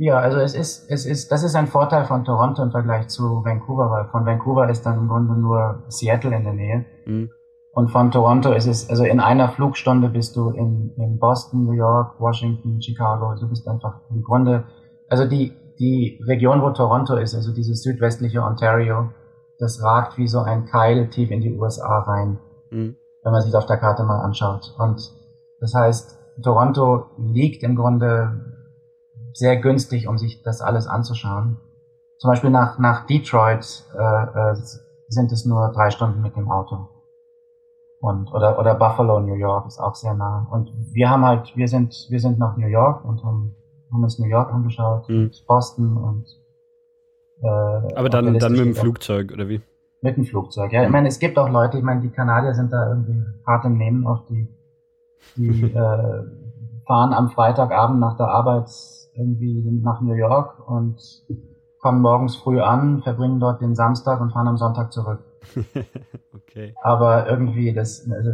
Ja, also es ist, es ist, das ist ein Vorteil von Toronto im Vergleich zu Vancouver, weil von Vancouver ist dann im Grunde nur Seattle in der Nähe. Mhm. Und von Toronto ist es, also in einer Flugstunde bist du in, in Boston, New York, Washington, Chicago. Du bist einfach im Grunde, also die, die Region, wo Toronto ist, also dieses südwestliche Ontario, das ragt wie so ein Keil tief in die USA rein, mhm. wenn man sich auf der Karte mal anschaut. Und das heißt, Toronto liegt im Grunde sehr günstig, um sich das alles anzuschauen. Zum Beispiel nach, nach Detroit äh, äh, sind es nur drei Stunden mit dem Auto. Und, oder, oder Buffalo, New York ist auch sehr nah. Und wir haben halt, wir sind, wir sind nach New York und haben haben uns New York angeschaut, mhm. Boston und äh, Aber dann, dann mit dem Flugzeug, oder wie? Mit dem Flugzeug, ja. Ich meine, es gibt auch Leute, ich meine, die Kanadier sind da irgendwie hart im Nehmen, auch die, die <laughs> äh, fahren am Freitagabend nach der Arbeit irgendwie nach New York und kommen morgens früh an, verbringen dort den Samstag und fahren am Sonntag zurück. <laughs> okay. Aber irgendwie, das, also,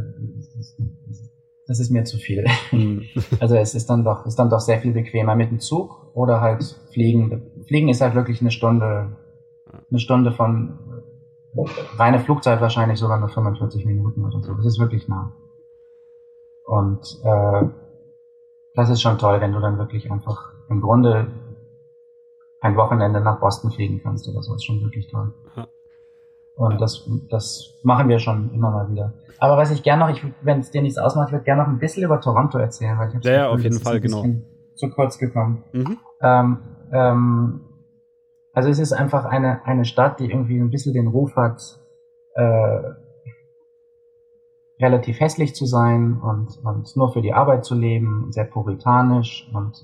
das ist mir zu viel. Hm. <laughs> also es ist dann doch, ist dann doch sehr viel bequemer mit dem Zug oder halt fliegen. Fliegen ist halt wirklich eine Stunde, eine Stunde von reine Flugzeit wahrscheinlich sogar nur 45 Minuten oder so. Das ist wirklich nah. Und äh, das ist schon toll, wenn du dann wirklich einfach im Grunde ein Wochenende nach Boston fliegen kannst oder so. Das ist schon wirklich toll. Ja. Und das, das machen wir schon immer mal wieder. Aber was ich gerne noch, wenn es dir nichts ausmacht, würde gerne noch ein bisschen über Toronto erzählen, weil ich habe ja, ja, auf jeden Fall, genau. zu kurz gekommen. Mhm. Ähm, ähm, also es ist einfach eine, eine Stadt, die irgendwie ein bisschen den Ruf hat, äh, relativ hässlich zu sein und, und nur für die Arbeit zu leben, sehr puritanisch und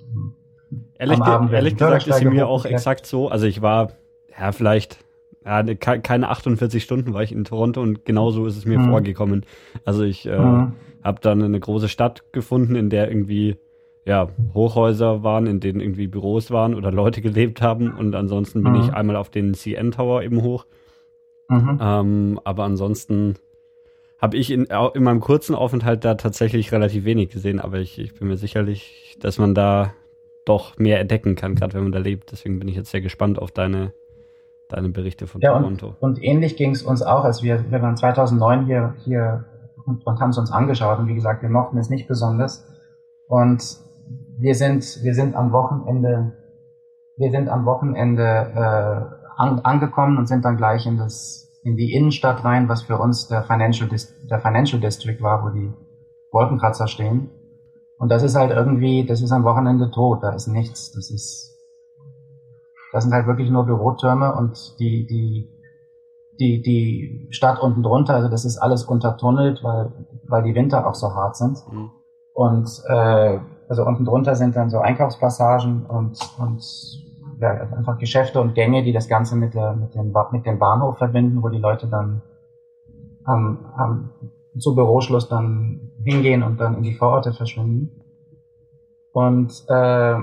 ehrlich, ehrlich gesagt ist sie mir auch exakt so. Also ich war ja vielleicht ja, ne, keine 48 Stunden war ich in Toronto und genauso ist es mir mhm. vorgekommen. Also ich äh, mhm. habe dann eine große Stadt gefunden, in der irgendwie ja, Hochhäuser waren, in denen irgendwie Büros waren oder Leute gelebt haben und ansonsten bin mhm. ich einmal auf den CN Tower eben hoch. Mhm. Ähm, aber ansonsten habe ich in, in meinem kurzen Aufenthalt da tatsächlich relativ wenig gesehen, aber ich, ich bin mir sicherlich, dass man da doch mehr entdecken kann, gerade wenn man da lebt. Deswegen bin ich jetzt sehr gespannt auf deine deine Berichte von ja, Toronto. Und, und ähnlich ging es uns auch, als wir, wir waren 2009 hier, hier und, und haben es uns angeschaut und wie gesagt, wir mochten es nicht besonders. Und wir sind, wir sind am Wochenende, wir sind am Wochenende äh, an, angekommen und sind dann gleich in das in die Innenstadt rein, was für uns der Financial, der Financial District war, wo die Wolkenkratzer stehen. Und das ist halt irgendwie, das ist am Wochenende tot, da ist nichts. Das ist das sind halt wirklich nur Bürotürme und die, die, die, die Stadt unten drunter, also das ist alles untertunnelt, weil, weil die Winter auch so hart sind. Mhm. Und äh, also unten drunter sind dann so Einkaufspassagen und, und ja, einfach Geschäfte und Gänge, die das Ganze mit, der, mit, dem, mit dem Bahnhof verbinden, wo die Leute dann am, am, zu Büroschluss dann hingehen und dann in die Vororte verschwinden. Und äh,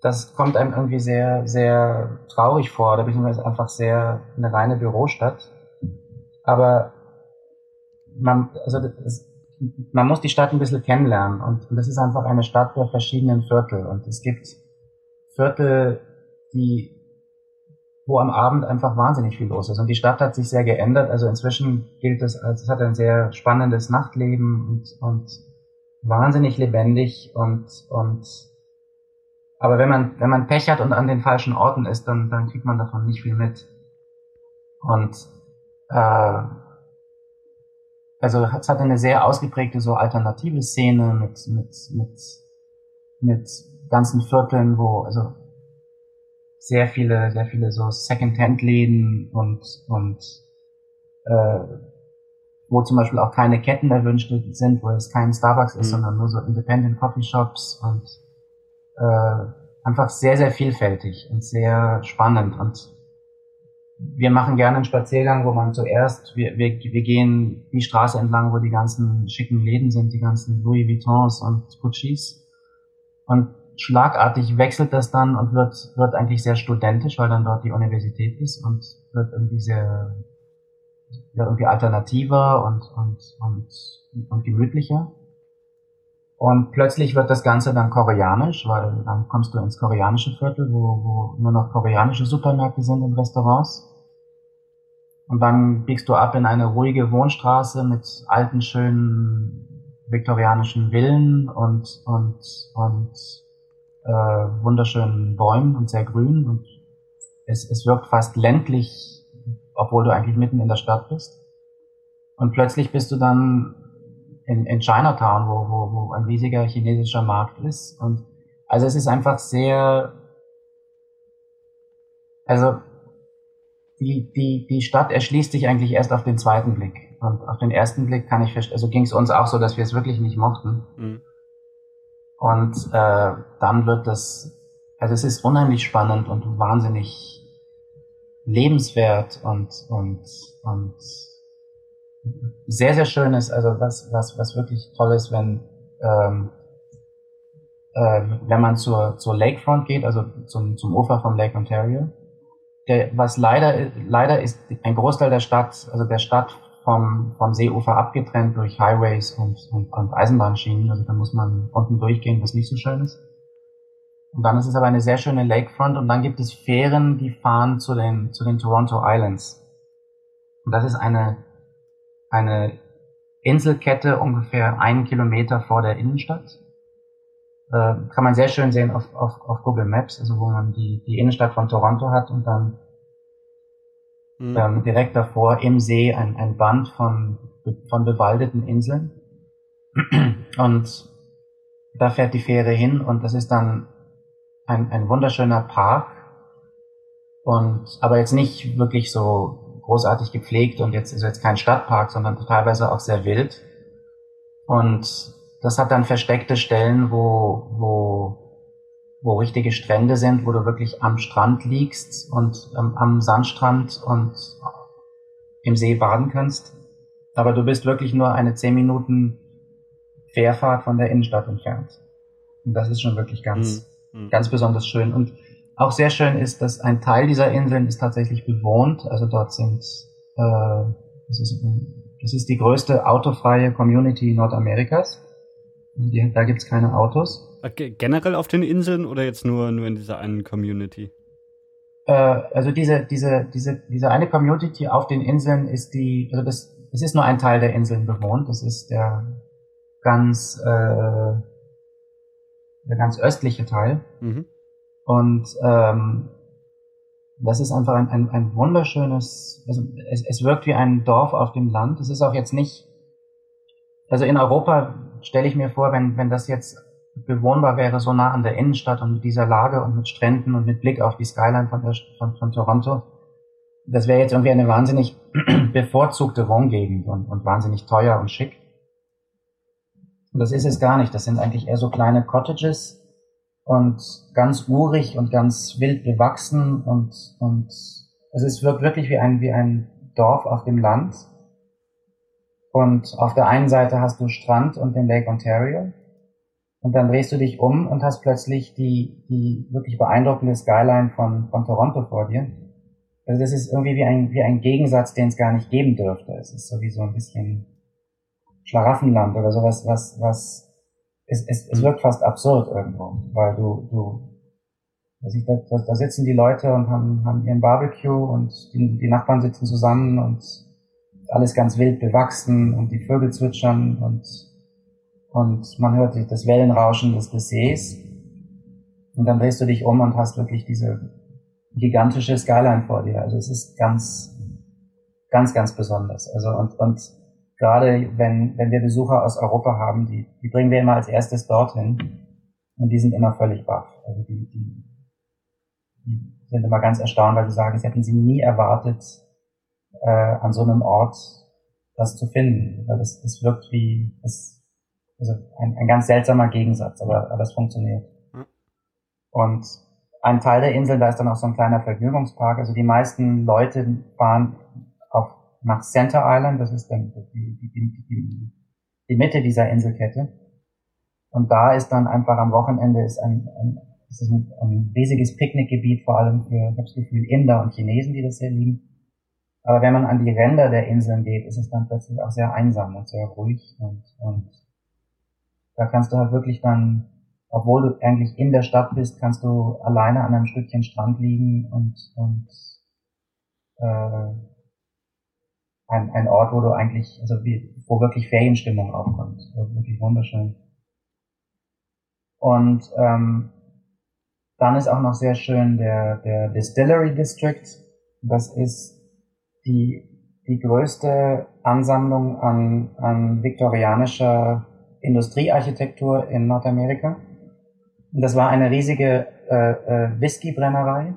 das kommt einem irgendwie sehr, sehr traurig vor, oder beziehungsweise einfach sehr eine reine Bürostadt. Aber man, also das, man muss die Stadt ein bisschen kennenlernen und, und das ist einfach eine Stadt der verschiedenen Viertel und es gibt Viertel, die wo am Abend einfach wahnsinnig viel los ist. Und die Stadt hat sich sehr geändert. Also inzwischen gilt es als, es hat ein sehr spannendes Nachtleben und, und wahnsinnig lebendig und, und aber wenn man, wenn man Pech hat und an den falschen Orten ist, dann, dann kriegt man davon nicht viel mit. Und äh, also es hat eine sehr ausgeprägte so alternative Szene mit, mit, mit, mit ganzen Vierteln, wo also sehr viele, sehr viele so Second-Hand-Läden und, und äh, wo zum Beispiel auch keine Ketten erwünscht sind, wo es kein Starbucks ist, mhm. sondern nur so Independent Coffee Shops und äh, einfach sehr, sehr vielfältig und sehr spannend. Und wir machen gerne einen Spaziergang, wo man zuerst, wir, wir, wir gehen die Straße entlang, wo die ganzen schicken Läden sind, die ganzen Louis Vuittons und Gucci's. Und schlagartig wechselt das dann und wird, wird eigentlich sehr studentisch, weil dann dort die Universität ist und wird irgendwie sehr, ja, irgendwie alternativer und, und, und, und gemütlicher. Und plötzlich wird das Ganze dann koreanisch, weil dann kommst du ins koreanische Viertel, wo, wo nur noch koreanische Supermärkte sind und Restaurants. Und dann biegst du ab in eine ruhige Wohnstraße mit alten, schönen viktorianischen Villen und, und, und äh, wunderschönen Bäumen und sehr grün. Und es, es wirkt fast ländlich, obwohl du eigentlich mitten in der Stadt bist. Und plötzlich bist du dann in, in Chinatown, wo, wo, wo ein riesiger chinesischer Markt ist. Und also es ist einfach sehr, also die, die, die Stadt erschließt sich eigentlich erst auf den zweiten Blick. Und auf den ersten Blick kann ich verstehen, also ging es uns auch so, dass wir es wirklich nicht mochten. Mhm. Und äh, dann wird das, also es ist unheimlich spannend und wahnsinnig lebenswert und, und, und sehr, sehr schön ist, also was, was, was wirklich toll ist, wenn, ähm, äh, wenn man zur, zur Lakefront geht, also zum, zum Ufer vom Lake Ontario. Der, was leider, leider ist ein Großteil der Stadt, also der Stadt vom, vom Seeufer abgetrennt durch Highways und, und, und Eisenbahnschienen. Also da muss man unten durchgehen, was nicht so schön ist. Und dann ist es aber eine sehr schöne Lakefront und dann gibt es Fähren, die fahren zu den, zu den Toronto Islands. Und das ist eine, eine Inselkette ungefähr einen Kilometer vor der Innenstadt. Äh, kann man sehr schön sehen auf, auf, auf Google Maps, also wo man die, die Innenstadt von Toronto hat und dann mhm. ähm, direkt davor im See ein, ein Band von, von bewaldeten Inseln. <clears throat> Und da fährt die Fähre hin und das ist dann ein, ein wunderschöner Park. Und, aber jetzt nicht wirklich so großartig gepflegt und jetzt ist jetzt kein Stadtpark, sondern teilweise auch sehr wild. Und das hat dann versteckte Stellen, wo, wo, wo richtige Strände sind, wo du wirklich am Strand liegst und ähm, am Sandstrand und im See baden kannst. Aber du bist wirklich nur eine zehn Minuten Fährfahrt von der Innenstadt entfernt. Und das ist schon wirklich ganz, mhm. ganz besonders schön. Und auch sehr schön ist, dass ein Teil dieser Inseln ist tatsächlich bewohnt. Also dort sind, äh, das, ist, das ist die größte autofreie Community Nordamerikas. Da gibt's keine Autos. Okay, generell auf den Inseln oder jetzt nur, nur in dieser einen Community? Äh, also diese, diese, diese, diese eine Community auf den Inseln ist die, also das, es ist nur ein Teil der Inseln bewohnt. Das ist der ganz, äh, der ganz östliche Teil. Mhm. Und ähm, das ist einfach ein, ein, ein wunderschönes, also es, es wirkt wie ein Dorf auf dem Land. Es ist auch jetzt nicht, also in Europa stelle ich mir vor, wenn, wenn das jetzt bewohnbar wäre, so nah an der Innenstadt und mit dieser Lage und mit Stränden und mit Blick auf die Skyline von, der, von, von Toronto, das wäre jetzt irgendwie eine wahnsinnig <clears throat> bevorzugte Wohngegend und, und wahnsinnig teuer und schick. Und das ist es gar nicht. Das sind eigentlich eher so kleine Cottages und ganz urig und ganz wild bewachsen und, und es wirkt wirklich wie ein, wie ein Dorf auf dem Land und auf der einen Seite hast du Strand und den Lake Ontario. Und dann drehst du dich um und hast plötzlich die, die wirklich beeindruckende Skyline von, von Toronto vor dir. Also das ist irgendwie wie ein, wie ein Gegensatz, den es gar nicht geben dürfte. Es ist sowieso ein bisschen Schlaraffenland oder sowas, was, was, es, es, es wirkt fast absurd irgendwo, weil du, du, da, da sitzen die Leute und haben, haben ihren Barbecue und die, die Nachbarn sitzen zusammen und alles ganz wild bewachsen und die Vögel zwitschern und, und man hört das Wellenrauschen des, des Sees. Und dann drehst du dich um und hast wirklich diese gigantische Skyline vor dir. Also es ist ganz, ganz, ganz besonders. Also und, und gerade wenn, wenn wir Besucher aus Europa haben, die, die bringen wir immer als erstes dorthin und die sind immer völlig baff. Also die, die, die sind immer ganz erstaunt, weil sie sagen, das hätten sie nie erwartet, äh, an so einem Ort das zu finden. Weil das, das wirkt wie das, also ein, ein ganz seltsamer Gegensatz, aber, aber es funktioniert. Mhm. Und ein Teil der Insel, da ist dann auch so ein kleiner Vergnügungspark. Also die meisten Leute fahren auf, nach Center Island, das ist dann die, die, die, die Mitte dieser Inselkette. Und da ist dann einfach am Wochenende ist ein, ein, ist ein, ein riesiges Picknickgebiet, vor allem für, ich habe das Gefühl, Inder und Chinesen, die das hier lieben. Aber wenn man an die Ränder der Inseln geht, ist es dann plötzlich auch sehr einsam und sehr ruhig und, und da kannst du halt wirklich dann, obwohl du eigentlich in der Stadt bist, kannst du alleine an einem Stückchen Strand liegen und, und äh, ein, ein Ort, wo du eigentlich, also wie, wo wirklich Ferienstimmung aufkommt. Also wirklich wunderschön. Und ähm, dann ist auch noch sehr schön der, der Distillery District. Das ist die, die größte Ansammlung an, an viktorianischer Industriearchitektur in Nordamerika. Und das war eine riesige äh, äh, Whiskybrennerei,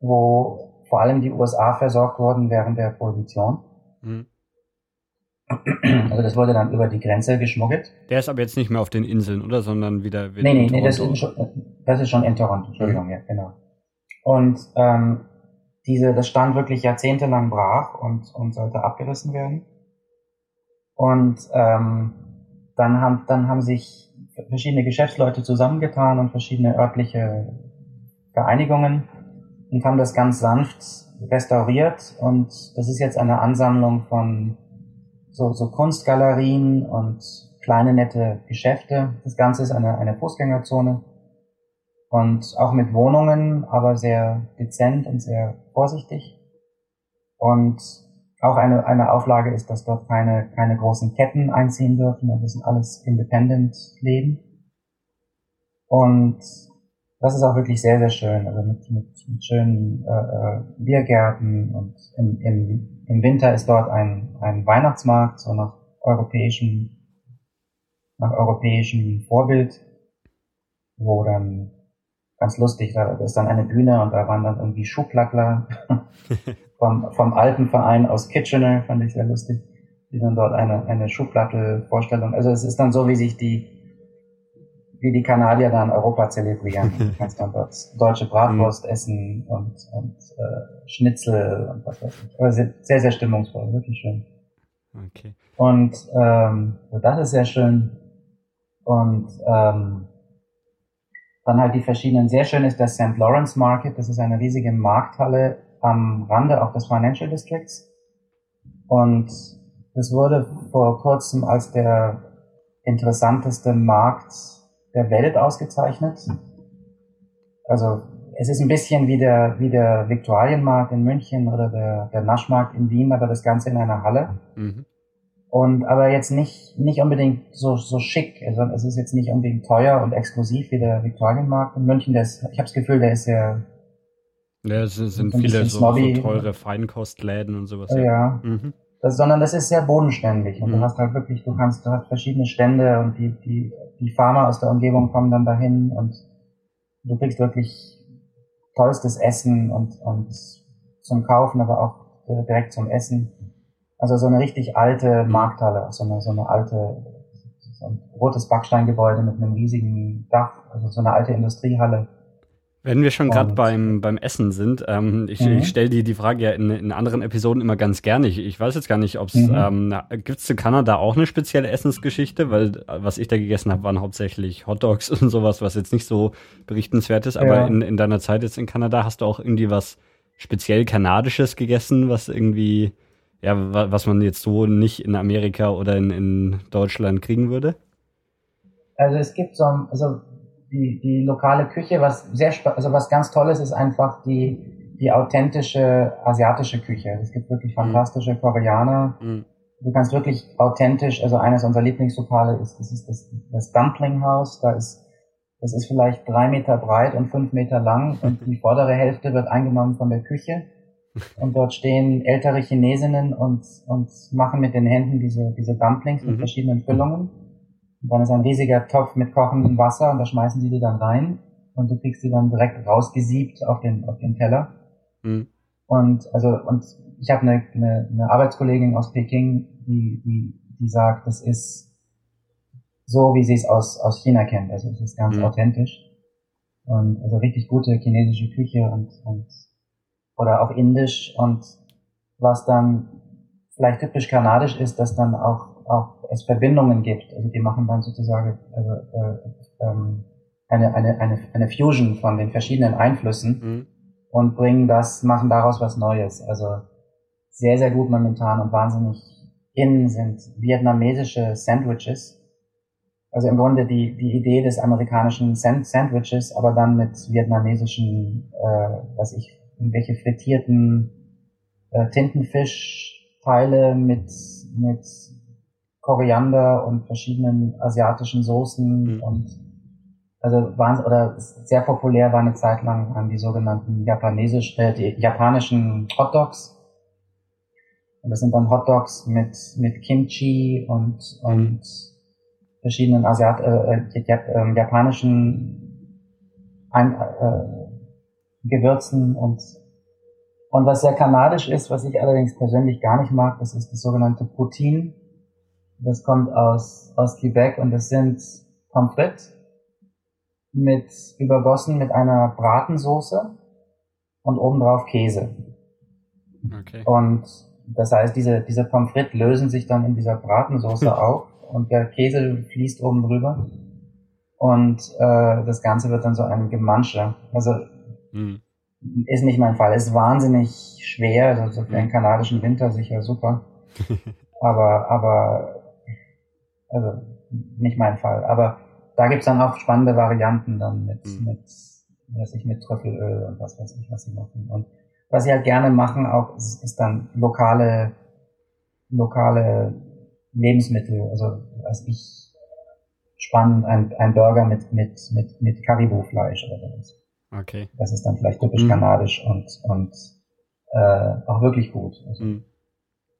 wo vor allem die USA versorgt wurden während der Prohibition. Mhm. Also das wurde dann über die Grenze geschmuggelt. Der ist aber jetzt nicht mehr auf den Inseln, oder? Sondern wieder, wieder Nee, nee, nee, das ist, schon, das ist schon in Toronto, Entschuldigung, mhm. ja, genau. Und ähm, diese, das stand wirklich jahrzehntelang brach und, und sollte abgerissen werden. Und ähm, dann, haben, dann haben sich verschiedene Geschäftsleute zusammengetan und verschiedene örtliche Vereinigungen und haben das ganz sanft restauriert. Und das ist jetzt eine Ansammlung von so, so Kunstgalerien und kleine nette Geschäfte. Das Ganze ist eine, eine Fußgängerzone und auch mit Wohnungen, aber sehr dezent und sehr vorsichtig. Und auch eine, eine Auflage ist, dass dort keine, keine großen Ketten einziehen dürfen. Das sind alles independent Läden. Und das ist auch wirklich sehr, sehr schön. Also mit, mit, mit schönen äh, äh, Biergärten und im, im, im Winter ist dort ein, ein Weihnachtsmarkt, so nach europäischem, nach europäischem Vorbild, wo dann ganz lustig. Da ist dann eine Bühne und da waren dann irgendwie Schuhplattler <laughs> vom, vom alten Verein aus Kitchener, fand ich sehr lustig, die dann dort eine, eine Schuhplatte-Vorstellung. Also es ist dann so, wie sich die, wie die Kanadier dann Europa zelebrieren. <laughs> Du kannst dann dort deutsche Bratwurst mhm. essen und, und äh, Schnitzel und was weiß ich. Aber sehr, sehr, sehr stimmungsvoll, wirklich schön. Okay. Und ähm, das ist sehr schön. Und ähm, dann halt die verschiedenen, sehr schön ist der St. Lawrence Market, das ist eine riesige Markthalle am Rande auch des Financial Districts. Und es wurde vor kurzem als der interessanteste Markt der Welt ausgezeichnet. Also es ist ein bisschen wie der, wie der Viktualienmarkt in München oder der, der Naschmarkt in Wien, aber das Ganze in einer Halle. Mhm. Und aber jetzt nicht, nicht unbedingt so, so schick. Also es ist jetzt nicht unbedingt teuer und exklusiv wie der Viktualienmarkt in München. Der ist, ich habe das Gefühl, der ist sehr. Ja, es sind viele so, so, teure Feinkostläden und sowas. Ja. ja. Mhm. Das, sondern das ist sehr bodenständig. Und mhm. du hast halt wirklich, du kannst, du hast verschiedene Stände und die, die, die Farmer aus der Umgebung kommen dann dahin und du kriegst wirklich tollstes Essen und, und zum Kaufen, aber auch direkt zum Essen. Also so eine richtig alte Markthalle, so eine, so eine alte, so ein rotes Backsteingebäude mit einem riesigen Dach, also so eine alte Industriehalle. Wenn wir schon gerade beim, beim Essen sind, ähm, ich, mhm. ich stelle dir die Frage ja in, in anderen Episoden immer ganz gerne. Ich, ich weiß jetzt gar nicht, ob es, mhm. ähm, gibt es zu Kanada auch eine spezielle Essensgeschichte? Weil was ich da gegessen habe, waren hauptsächlich Hotdogs <laughs> und sowas, was jetzt nicht so berichtenswert ist. Aber ja. in, in deiner Zeit jetzt in Kanada hast du auch irgendwie was speziell Kanadisches gegessen, was irgendwie ja, was man jetzt so nicht in Amerika oder in, in Deutschland kriegen würde? Also es gibt so, also die, die lokale Küche, was sehr, also was ganz Tolles ist einfach die, die authentische asiatische Küche. Es gibt wirklich mhm. fantastische. Koreaner. Mhm. Du kannst wirklich authentisch, also eines unserer Lieblingslokale ist, das ist das, das Dumpling House. Da ist, das ist vielleicht drei Meter breit und fünf Meter lang und <laughs> die vordere Hälfte wird eingenommen von der Küche. Und dort stehen ältere Chinesinnen und, und machen mit den Händen diese, diese Dumplings mit mhm. verschiedenen Füllungen. Und dann ist ein riesiger Topf mit kochendem Wasser und da schmeißen sie die dann rein und du kriegst sie dann direkt rausgesiebt auf den, auf den Teller. Mhm. Und, also, und ich habe eine, eine, eine Arbeitskollegin aus Peking, die, die, die sagt, das ist so, wie sie es aus, aus China kennt. Also es ist ganz mhm. authentisch. Und also richtig gute chinesische Küche und, und oder auch Indisch und was dann vielleicht typisch kanadisch ist, dass dann auch, auch es Verbindungen gibt. Also die machen dann sozusagen also, äh, ähm, eine, eine, eine, eine Fusion von den verschiedenen Einflüssen mhm. und bringen das, machen daraus was Neues. Also sehr, sehr gut momentan und wahnsinnig in sind vietnamesische Sandwiches. Also im Grunde die, die Idee des amerikanischen Sand Sandwiches, aber dann mit vietnamesischen, äh, was ich, irgendwelche frittierten äh, Tintenfischteile mit, mit Koriander und verschiedenen asiatischen Soßen mhm. und also waren oder sehr populär war eine Zeit lang an die sogenannten japanesisch äh, die japanischen Hotdogs und das sind dann Hotdogs mit mit Kimchi und und verschiedenen Asiat äh, äh, äh japanischen ein, äh, Gewürzen und und was sehr kanadisch ist, was ich allerdings persönlich gar nicht mag, das ist das sogenannte Poutine. Das kommt aus, aus Quebec und das sind Pommes frites mit, übergossen mit einer Bratensoße und obendrauf Käse. Okay. Und das heißt, diese, diese Pommes frites lösen sich dann in dieser Bratensoße <laughs> auf und der Käse fließt oben drüber. Und äh, das Ganze wird dann so ein Gemansche. Also mhm. ist nicht mein Fall. Ist wahnsinnig schwer, also für den kanadischen Winter sicher super. <laughs> aber, aber, also nicht mein Fall. Aber da gibt's dann auch spannende Varianten dann mit, mhm. mit, weiß ich, mit Trüffelöl und was weiß ich, was sie machen. Und was sie halt gerne machen auch, ist, ist dann lokale, lokale Lebensmittel, also was ich spannend, ein, ein Burger mit, mit, mit, mit Caribou-Fleisch oder sowas. Okay. Das ist dann vielleicht typisch mhm. kanadisch und, und äh, auch wirklich gut. Also, mhm.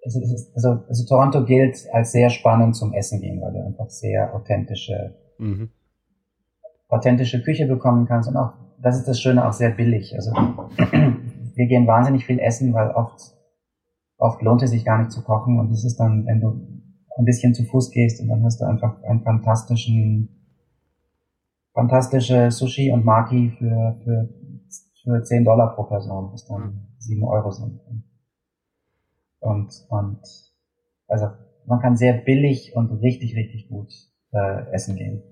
es ist, also, also Toronto gilt als sehr spannend zum Essen gehen, weil du einfach sehr authentische, mhm. authentische Küche bekommen kannst und auch, das ist das Schöne, auch sehr billig. Also <clears throat> wir gehen wahnsinnig viel essen, weil oft, oft lohnt es sich gar nicht zu kochen und es ist dann, wenn du ein bisschen zu Fuß gehst und dann hast du einfach einen fantastischen, fantastische Sushi und Maki für, für, für 10 Dollar pro Person, was dann 7 Euro sind. Und, und, also, man kann sehr billig und richtig, richtig gut äh, essen gehen.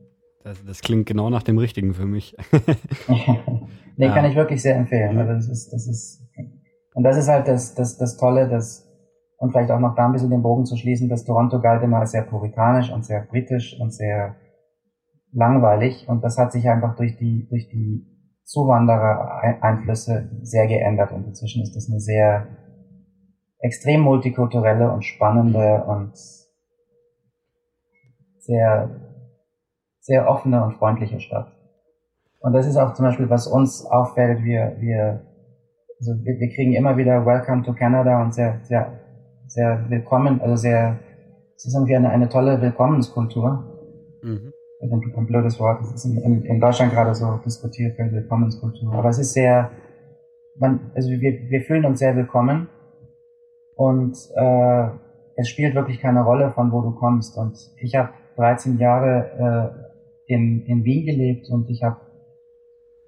Das, das klingt genau nach dem Richtigen für mich. <laughs> nee, ja. kann ich wirklich sehr empfehlen. Also das ist, das ist, und das ist halt das, das, das Tolle, dass, und vielleicht auch noch da ein bisschen den Bogen zu schließen, dass Toronto galt immer als sehr puritanisch und sehr britisch und sehr langweilig. Und das hat sich einfach durch die, durch die Zuwanderer-Einflüsse sehr geändert. Und inzwischen ist das eine sehr extrem multikulturelle und spannende und sehr sehr offene und freundliche Stadt. Und das ist auch zum Beispiel, was uns auffällt, wir, wir, also wir, wir kriegen immer wieder Welcome to Canada und sehr, sehr, sehr willkommen, also sehr, es ist irgendwie eine, eine tolle Willkommenskultur. Mhm. Das ist ein blödes Wort, das ist in, in, in Deutschland gerade so diskutiert, Willkommenskultur. Aber es ist sehr, man, also wir, wir fühlen uns sehr willkommen und äh, es spielt wirklich keine Rolle, von wo du kommst. Und ich habe 13 Jahre äh, in, in Wien gelebt und ich habe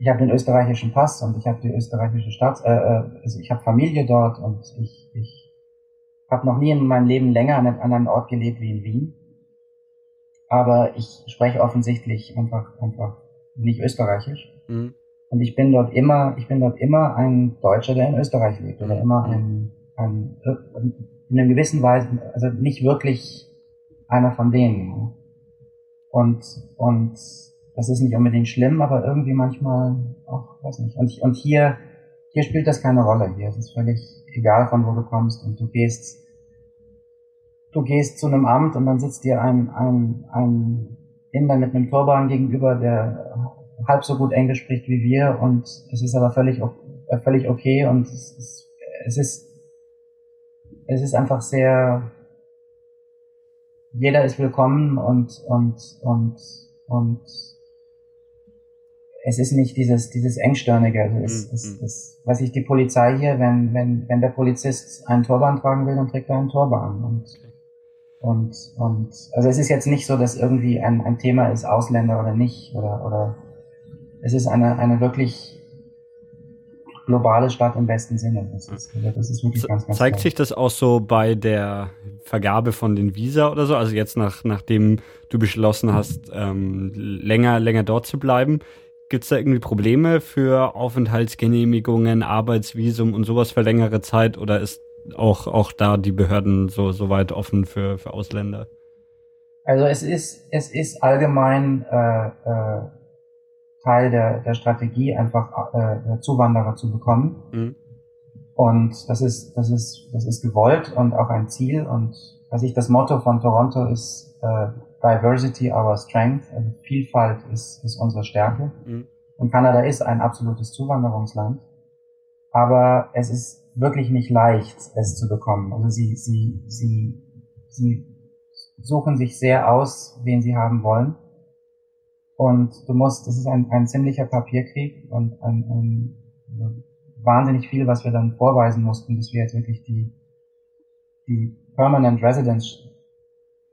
ich hab den österreichischen Pass und ich habe die österreichische Staats, äh, äh, also ich habe Familie dort und ich, ich habe noch nie in meinem Leben länger an einem anderen Ort gelebt wie in Wien. Aber ich spreche offensichtlich einfach, einfach nicht österreichisch. Mhm. Und ich bin dort immer, ich bin dort immer ein Deutscher, der in Österreich lebt oder mhm. immer ein, ein, in einer gewissen Weise, also nicht wirklich einer von denen. Und, und das ist nicht unbedingt schlimm, aber irgendwie manchmal auch, weiß nicht. Und, und hier, hier spielt das keine Rolle. Hier ist es völlig egal, von wo du kommst und du gehst, du gehst zu einem Amt und dann sitzt dir ein, ein, ein Inder mit einem Turban gegenüber, der halb so gut Englisch spricht wie wir und es ist aber völlig, äh, völlig okay und es ist, es ist, es ist einfach sehr, jeder ist willkommen und, und, und, und es ist nicht dieses, dieses Engstirnige. Also es, mhm. es, es, was ich die Polizei hier, wenn, wenn, wenn der Polizist einen Turban tragen will, dann trägt er einen Turban. Und, und, und, also es ist jetzt nicht so, dass irgendwie ein, ein Thema ist, Ausländer oder nicht, oder, oder, es ist eine, eine wirklich globale Stadt im besten Sinne. Das ist, also das ist wirklich ganz, ganz Zeigt klar. sich das auch so bei der Vergabe von den Visa oder so? Also jetzt nach, nachdem du beschlossen hast, ähm, länger, länger dort zu bleiben, gibt es da irgendwie Probleme für Aufenthaltsgenehmigungen, Arbeitsvisum und sowas für längere Zeit oder ist auch, auch da die Behörden so, so weit offen für, für Ausländer? Also es ist, es ist allgemein äh, äh, Teil der, der Strategie, einfach äh, Zuwanderer zu bekommen. Mhm. Und das ist, das ist, das ist gewollt und auch ein Ziel. Und was ich das Motto von Toronto ist, äh, Diversity our strength, also Vielfalt ist, ist unsere Stärke. Mhm. Und Kanada ist ein absolutes Zuwanderungsland. Aber es ist wirklich nicht leicht, es zu bekommen. Also sie, sie, sie, sie suchen sich sehr aus, wen sie haben wollen. Und du musst, das ist ein, ein ziemlicher Papierkrieg und ein, ein, wahnsinnig viel, was wir dann vorweisen mussten, bis wir jetzt wirklich die, die Permanent Residence,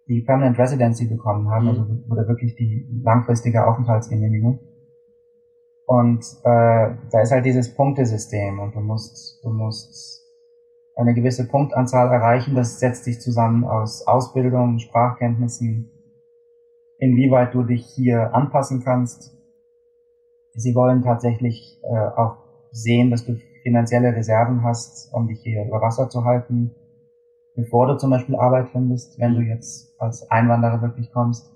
die Permanent Residency bekommen haben, mhm. also oder wirklich die langfristige Aufenthaltsgenehmigung. Und äh, da ist halt dieses Punktesystem und du musst, du musst eine gewisse Punktanzahl erreichen. Das setzt sich zusammen aus Ausbildung, Sprachkenntnissen, inwieweit du dich hier anpassen kannst. Sie wollen tatsächlich äh, auch sehen, dass du finanzielle Reserven hast, um dich hier über Wasser zu halten, bevor du zum Beispiel Arbeit findest, wenn du jetzt als Einwanderer wirklich kommst.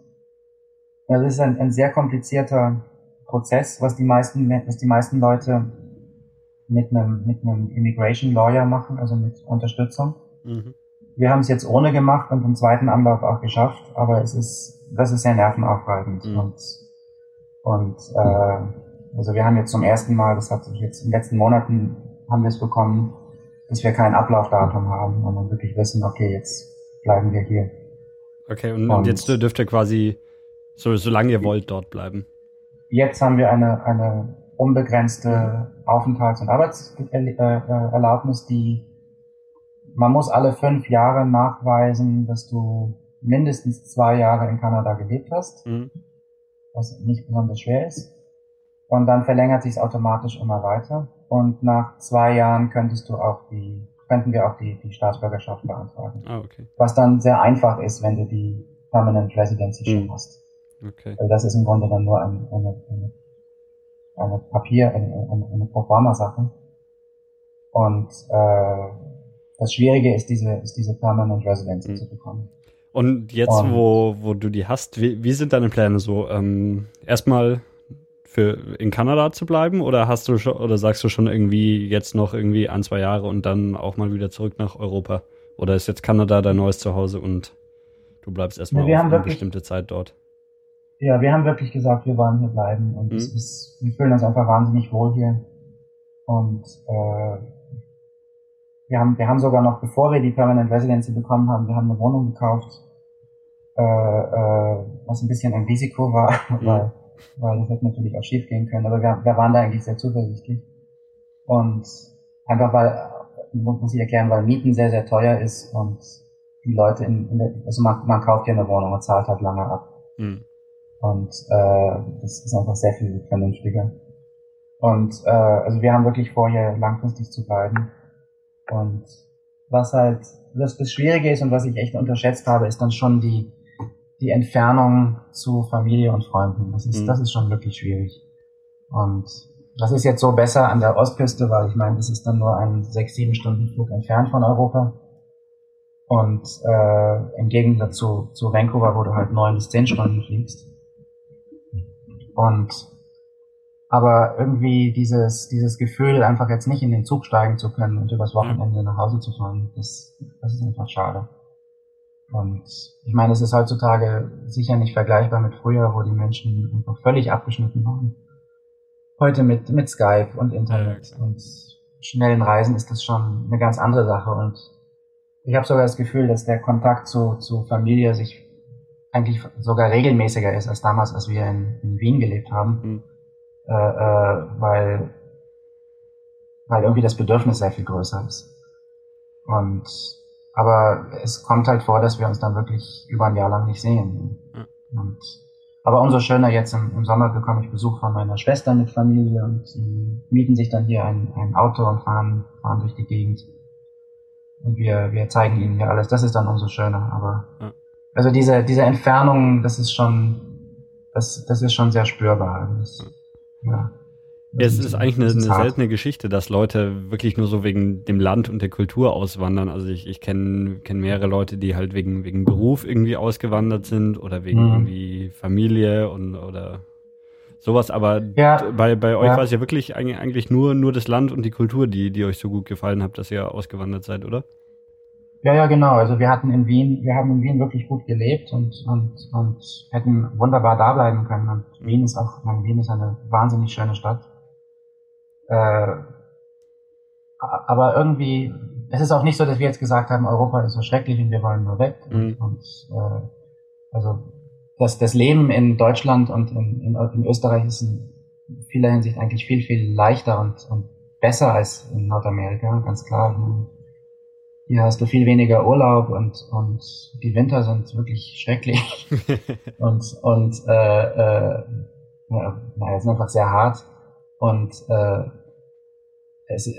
Das ist ein, ein sehr komplizierter Prozess, was die meisten, was die meisten Leute mit einem, mit einem Immigration Lawyer machen, also mit Unterstützung. Mhm. Wir haben es jetzt ohne gemacht und im zweiten Anlauf auch geschafft, aber es ist, das ist sehr nervenaufreibend mhm. und, und, äh, also wir haben jetzt zum ersten Mal, das hat sich jetzt in den letzten Monaten haben wir es bekommen, dass wir kein Ablaufdatum haben und dann wirklich wissen, okay, jetzt bleiben wir hier. Okay, und, und jetzt dürft ihr quasi, so, solange ihr wollt, dort bleiben. Jetzt haben wir eine, eine unbegrenzte Aufenthalts- und Arbeitserlaubnis, die man muss alle fünf Jahre nachweisen, dass du mindestens zwei Jahre in Kanada gelebt hast, mhm. was nicht besonders schwer ist. Und dann verlängert sich es automatisch immer weiter. Und nach zwei Jahren könntest du auch die, könnten wir auch die, die Staatsbürgerschaft beantragen. Ah, okay. Was dann sehr einfach ist, wenn du die Permanent Residency schon mhm. hast. Okay. Das ist im Grunde dann nur ein, eine, eine, eine Papier, eine, eine, eine Programmersache. Und äh, das Schwierige ist diese, ist diese Permanent Residency mhm. zu bekommen. Und jetzt, Und, wo, wo du die hast, wie, wie sind deine Pläne so? Ähm, erstmal für in Kanada zu bleiben oder hast du schon oder sagst du schon irgendwie jetzt noch irgendwie ein, zwei Jahre und dann auch mal wieder zurück nach Europa? Oder ist jetzt Kanada dein neues Zuhause und du bleibst erstmal ja, auf eine bestimmte Zeit dort? Ja, wir haben wirklich gesagt, wir wollen hier bleiben und mhm. es ist, wir fühlen uns einfach wahnsinnig wohl hier. Und äh, wir haben, wir haben sogar noch, bevor wir die Permanent Residency bekommen haben, wir haben eine Wohnung gekauft, äh, äh, was ein bisschen ein Risiko war, <laughs> mhm. weil weil das hätte natürlich auch schief gehen können, aber wir, wir waren da eigentlich sehr zuversichtlich. Und einfach weil, muss ich erklären, weil Mieten sehr, sehr teuer ist und die Leute in, in der, also man, man kauft ja eine Wohnung und zahlt halt lange ab. Mhm. Und äh, das ist einfach sehr viel vernünftiger. Und äh, also wir haben wirklich vor, hier langfristig zu bleiben. Und was halt das, das Schwierige ist und was ich echt unterschätzt habe, ist dann schon die die Entfernung zu Familie und Freunden. Das ist, mhm. das ist schon wirklich schwierig. Und das ist jetzt so besser an der Ostküste, weil ich meine, das ist dann nur ein sechs, sieben Stunden Flug entfernt von Europa. Und äh, im Gegensatz zu, zu Vancouver, wo du halt neun bis zehn Stunden fliegst. Und aber irgendwie dieses, dieses Gefühl, einfach jetzt nicht in den Zug steigen zu können und übers Wochenende nach Hause zu fahren, das, das ist einfach schade. Und ich meine, es ist heutzutage sicher nicht vergleichbar mit früher, wo die Menschen einfach völlig abgeschnitten waren. Heute mit, mit Skype und Internet und schnellen Reisen ist das schon eine ganz andere Sache. Und ich habe sogar das Gefühl, dass der Kontakt zu, zu Familie sich eigentlich sogar regelmäßiger ist als damals, als wir in, in Wien gelebt haben. Mhm. Äh, äh, weil, weil irgendwie das Bedürfnis sehr viel größer ist. Und aber es kommt halt vor, dass wir uns dann wirklich über ein Jahr lang nicht sehen. Und, aber umso schöner jetzt im, im, Sommer bekomme ich Besuch von meiner Schwester mit Familie und sie mieten sich dann hier ein, ein Auto und fahren, fahren durch die Gegend. Und wir, wir zeigen ihnen hier alles. Das ist dann umso schöner. Aber ja. Also diese, diese Entfernung, das ist schon, das, das ist schon sehr spürbar. Das, ja. Ja, es ist eigentlich eine, eine seltene Geschichte, dass Leute wirklich nur so wegen dem Land und der Kultur auswandern. Also ich, ich kenne kenn mehrere Leute, die halt wegen, wegen Beruf irgendwie ausgewandert sind oder wegen mhm. irgendwie Familie und oder sowas. Aber ja, bei, bei euch ja. war es ja wirklich eigentlich nur, nur das Land und die Kultur, die, die euch so gut gefallen hat, dass ihr ausgewandert seid, oder? Ja, ja, genau. Also wir hatten in Wien, wir haben in Wien wirklich gut gelebt und, und, und hätten wunderbar da bleiben können. Und Wien ist auch, meine, Wien ist eine wahnsinnig schöne Stadt. Äh, aber irgendwie, es ist auch nicht so, dass wir jetzt gesagt haben, Europa ist so schrecklich und wir wollen nur weg. Mhm. Und, äh, also das, das Leben in Deutschland und in, in, in Österreich ist in vieler Hinsicht eigentlich viel, viel leichter und, und besser als in Nordamerika, ganz klar. Hier hast du viel weniger Urlaub und, und die Winter sind wirklich schrecklich <laughs> und, und äh, äh, ja, naja, sind einfach sehr hart. Und äh, es,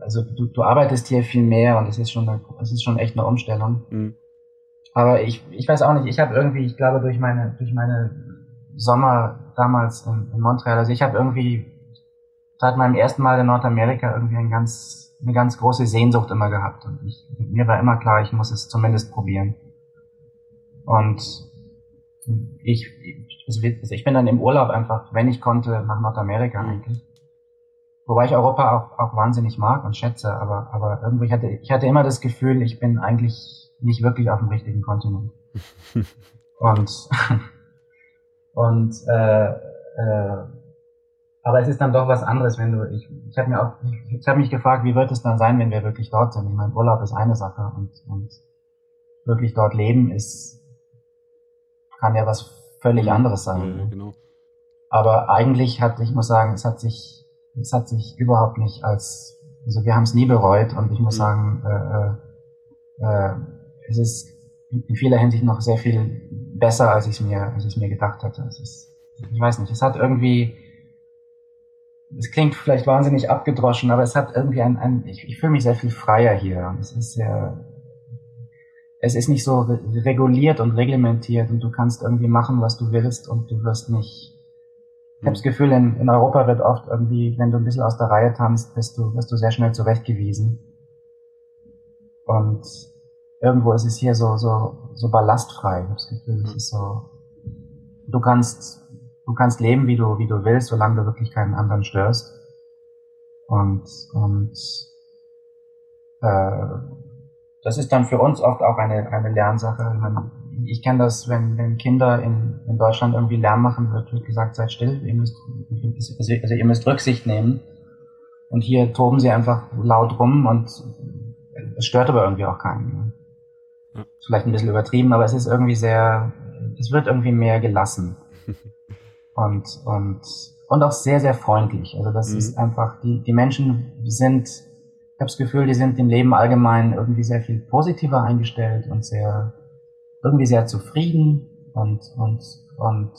also du, du arbeitest hier viel mehr und es ist schon, eine, es ist schon echt eine Umstellung. Mhm. Aber ich, ich weiß auch nicht, ich habe irgendwie, ich glaube durch meine, durch meine Sommer damals in, in Montreal, also ich habe irgendwie seit meinem ersten Mal in Nordamerika irgendwie ein ganz, eine ganz große Sehnsucht immer gehabt und ich, mir war immer klar, ich muss es zumindest probieren. Und ich, also ich bin dann im Urlaub einfach, wenn ich konnte, nach Nordamerika mhm. eigentlich. Wobei ich Europa auch, auch wahnsinnig mag und schätze, aber, aber irgendwie hatte ich hatte immer das Gefühl, ich bin eigentlich nicht wirklich auf dem richtigen Kontinent. <laughs> und <laughs> und äh, äh, aber es ist dann doch was anderes, wenn du ich, ich habe mir auch ich habe mich gefragt, wie wird es dann sein, wenn wir wirklich dort sind? Ich meine, Urlaub ist eine Sache und und wirklich dort leben ist kann ja was völlig anderes sein. Ja, genau. Aber eigentlich hat ich muss sagen, es hat sich es hat sich überhaupt nicht als, also wir haben es nie bereut und ich muss mhm. sagen, äh, äh, äh, es ist in vieler Hinsicht noch sehr viel besser, als ich mir, als ich mir gedacht hatte. Es ist, ich weiß nicht, es hat irgendwie, es klingt vielleicht wahnsinnig abgedroschen, aber es hat irgendwie ein, ein ich, ich fühle mich sehr viel freier hier. Es ist sehr, es ist nicht so reguliert und reglementiert und du kannst irgendwie machen, was du willst und du wirst nicht ich habe das Gefühl, in, in Europa wird oft irgendwie, wenn du ein bisschen aus der Reihe tanzt, bist du, wirst du sehr schnell zurechtgewiesen. Und irgendwo ist es hier so, so, so ballastfrei. Ich habe das Gefühl, es ist so, du kannst, du kannst leben, wie du, wie du willst, solange du wirklich keinen anderen störst. Und, und, äh, das ist dann für uns oft auch eine, eine Lernsache. Man, ich kenne das, wenn, wenn Kinder in, in Deutschland irgendwie Lärm machen, wird, gesagt, seid still, ihr müsst, also, ihr müsst Rücksicht nehmen. Und hier toben sie einfach laut rum und es stört aber irgendwie auch keinen. Vielleicht ein bisschen übertrieben, aber es ist irgendwie sehr, es wird irgendwie mehr gelassen. <laughs> und, und, und auch sehr, sehr freundlich. Also das mhm. ist einfach, die, die Menschen sind, ich habe das Gefühl, die sind im Leben allgemein irgendwie sehr viel positiver eingestellt und sehr, irgendwie sehr zufrieden und, und, und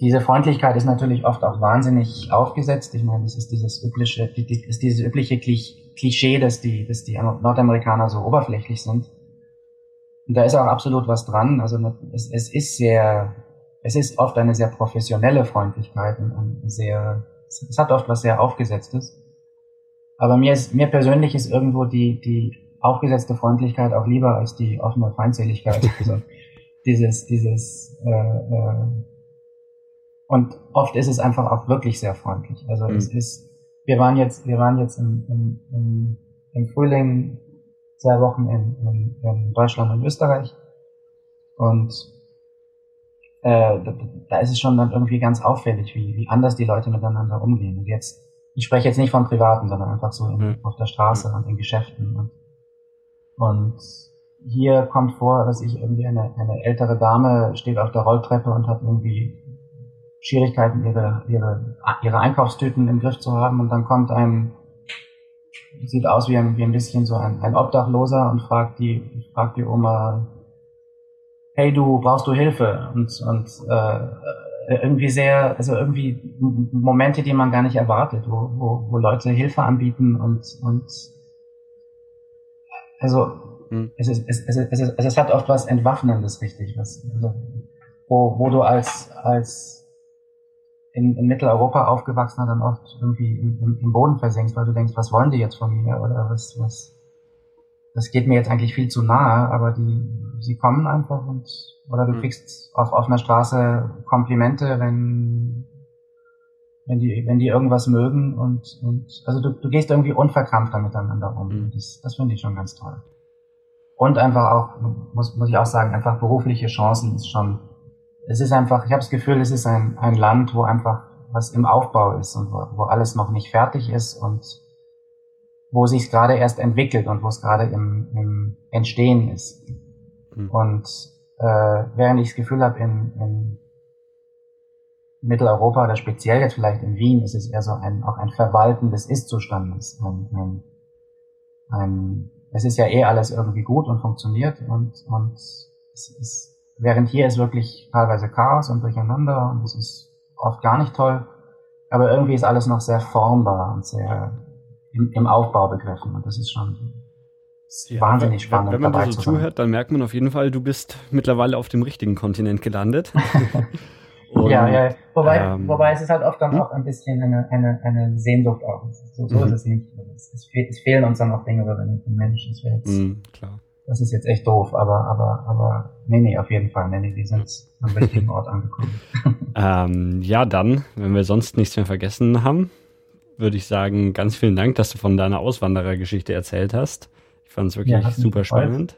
diese Freundlichkeit ist natürlich oft auch wahnsinnig aufgesetzt. Ich meine, das ist dieses übliche, ist dieses übliche Klischee, dass die, dass die Nordamerikaner so oberflächlich sind. Und da ist auch absolut was dran. Also es, es ist sehr, es ist oft eine sehr professionelle Freundlichkeit und sehr, es hat oft was sehr aufgesetztes. Aber mir ist, mir persönlich ist irgendwo die, die aufgesetzte Freundlichkeit auch lieber als die offene Feindseligkeit. <laughs> Also dieses, dieses äh, äh, und oft ist es einfach auch wirklich sehr freundlich. Also mhm. es ist, wir waren jetzt, wir waren jetzt im, im, im, im Frühling zwei Wochen in, in, in Deutschland und Österreich und äh, da, da ist es schon dann irgendwie ganz auffällig, wie, wie anders die Leute miteinander umgehen. Und jetzt, ich spreche jetzt nicht von Privaten, sondern einfach so in, mhm. auf der Straße und in Geschäften und und hier kommt vor, dass ich irgendwie eine, eine ältere Dame steht auf der Rolltreppe und hat irgendwie Schwierigkeiten, ihre, ihre, ihre Einkaufstüten im Griff zu haben. Und dann kommt ein, sieht aus wie ein, wie ein bisschen so ein, ein Obdachloser und fragt die, fragt die Oma, hey du, brauchst du Hilfe? Und, und äh, irgendwie sehr, also irgendwie Momente, die man gar nicht erwartet, wo, wo, wo Leute Hilfe anbieten und, und also hm. es, ist, es, es, es, ist, es hat oft was Entwaffnendes, richtig, was, also, wo, wo du als, als in, in Mitteleuropa aufgewachsener dann oft irgendwie im, im, Boden versenkst, weil du denkst, was wollen die jetzt von mir oder was, was, das geht mir jetzt eigentlich viel zu nahe, aber die, sie kommen einfach und, oder du hm. kriegst auf offener Straße Komplimente, wenn, wenn die, wenn die irgendwas mögen und, und also du, du gehst irgendwie unverkrampfter miteinander um. Mhm. Das, das finde ich schon ganz toll. Und einfach auch, muss, muss ich auch sagen, einfach berufliche Chancen ist schon, es ist einfach, ich habe das Gefühl, es ist ein, ein Land, wo einfach was im Aufbau ist und wo, wo alles noch nicht fertig ist und wo sich gerade erst entwickelt und wo es gerade im, im Entstehen ist. Mhm. Und äh, während ich das Gefühl habe, in, in Mitteleuropa oder speziell jetzt vielleicht in Wien ist es eher so ein, auch ein Verwalten des Ist-Zustandes. Ein, ein, ein, es ist ja eh alles irgendwie gut und funktioniert und, und es ist, während hier ist wirklich teilweise Chaos und Durcheinander und es ist oft gar nicht toll, aber irgendwie ist alles noch sehr formbar und sehr im, im Aufbau begriffen. Und das ist schon ja, wahnsinnig spannend. Wenn, man so zuhört, dann merkt man auf jeden Fall, du bist mittlerweile auf dem richtigen Kontinent gelandet. <laughs> Und, ja, ja. Wobei, ähm, wobei es ist halt oft dann hm? auch ein bisschen eine, eine, eine Sehnsucht auch. So, so mhm. ist es nicht. Es, es, es, fehlen uns dann auch Dinge, wenn wir den Menschen. Das, jetzt, mhm, klar. das ist jetzt echt doof, aber, aber, aber, nee, nee, auf jeden Fall. Nee, nee, wir sind am richtigen Ort angekommen. <laughs> ähm, ja, dann, wenn wir sonst nichts mehr vergessen haben, würde ich sagen, ganz vielen Dank, dass du von deiner Auswanderergeschichte erzählt hast. Ich fand es wirklich ja, super spannend.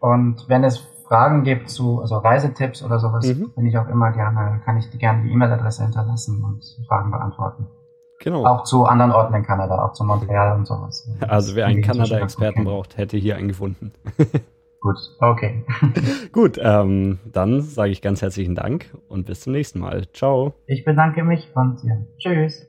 Und wenn es Fragen gibt zu also Reisetipps oder sowas, mhm. bin ich auch immer gerne, kann ich gerne die E-Mail-Adresse hinterlassen und Fragen beantworten. Genau. Auch zu anderen Orten in Kanada, auch zu Montreal und sowas. Also wer einen Kanada-Experten braucht, hätte hier einen gefunden. <laughs> Gut, okay. <laughs> Gut, ähm, dann sage ich ganz herzlichen Dank und bis zum nächsten Mal. Ciao. Ich bedanke mich und ja, tschüss.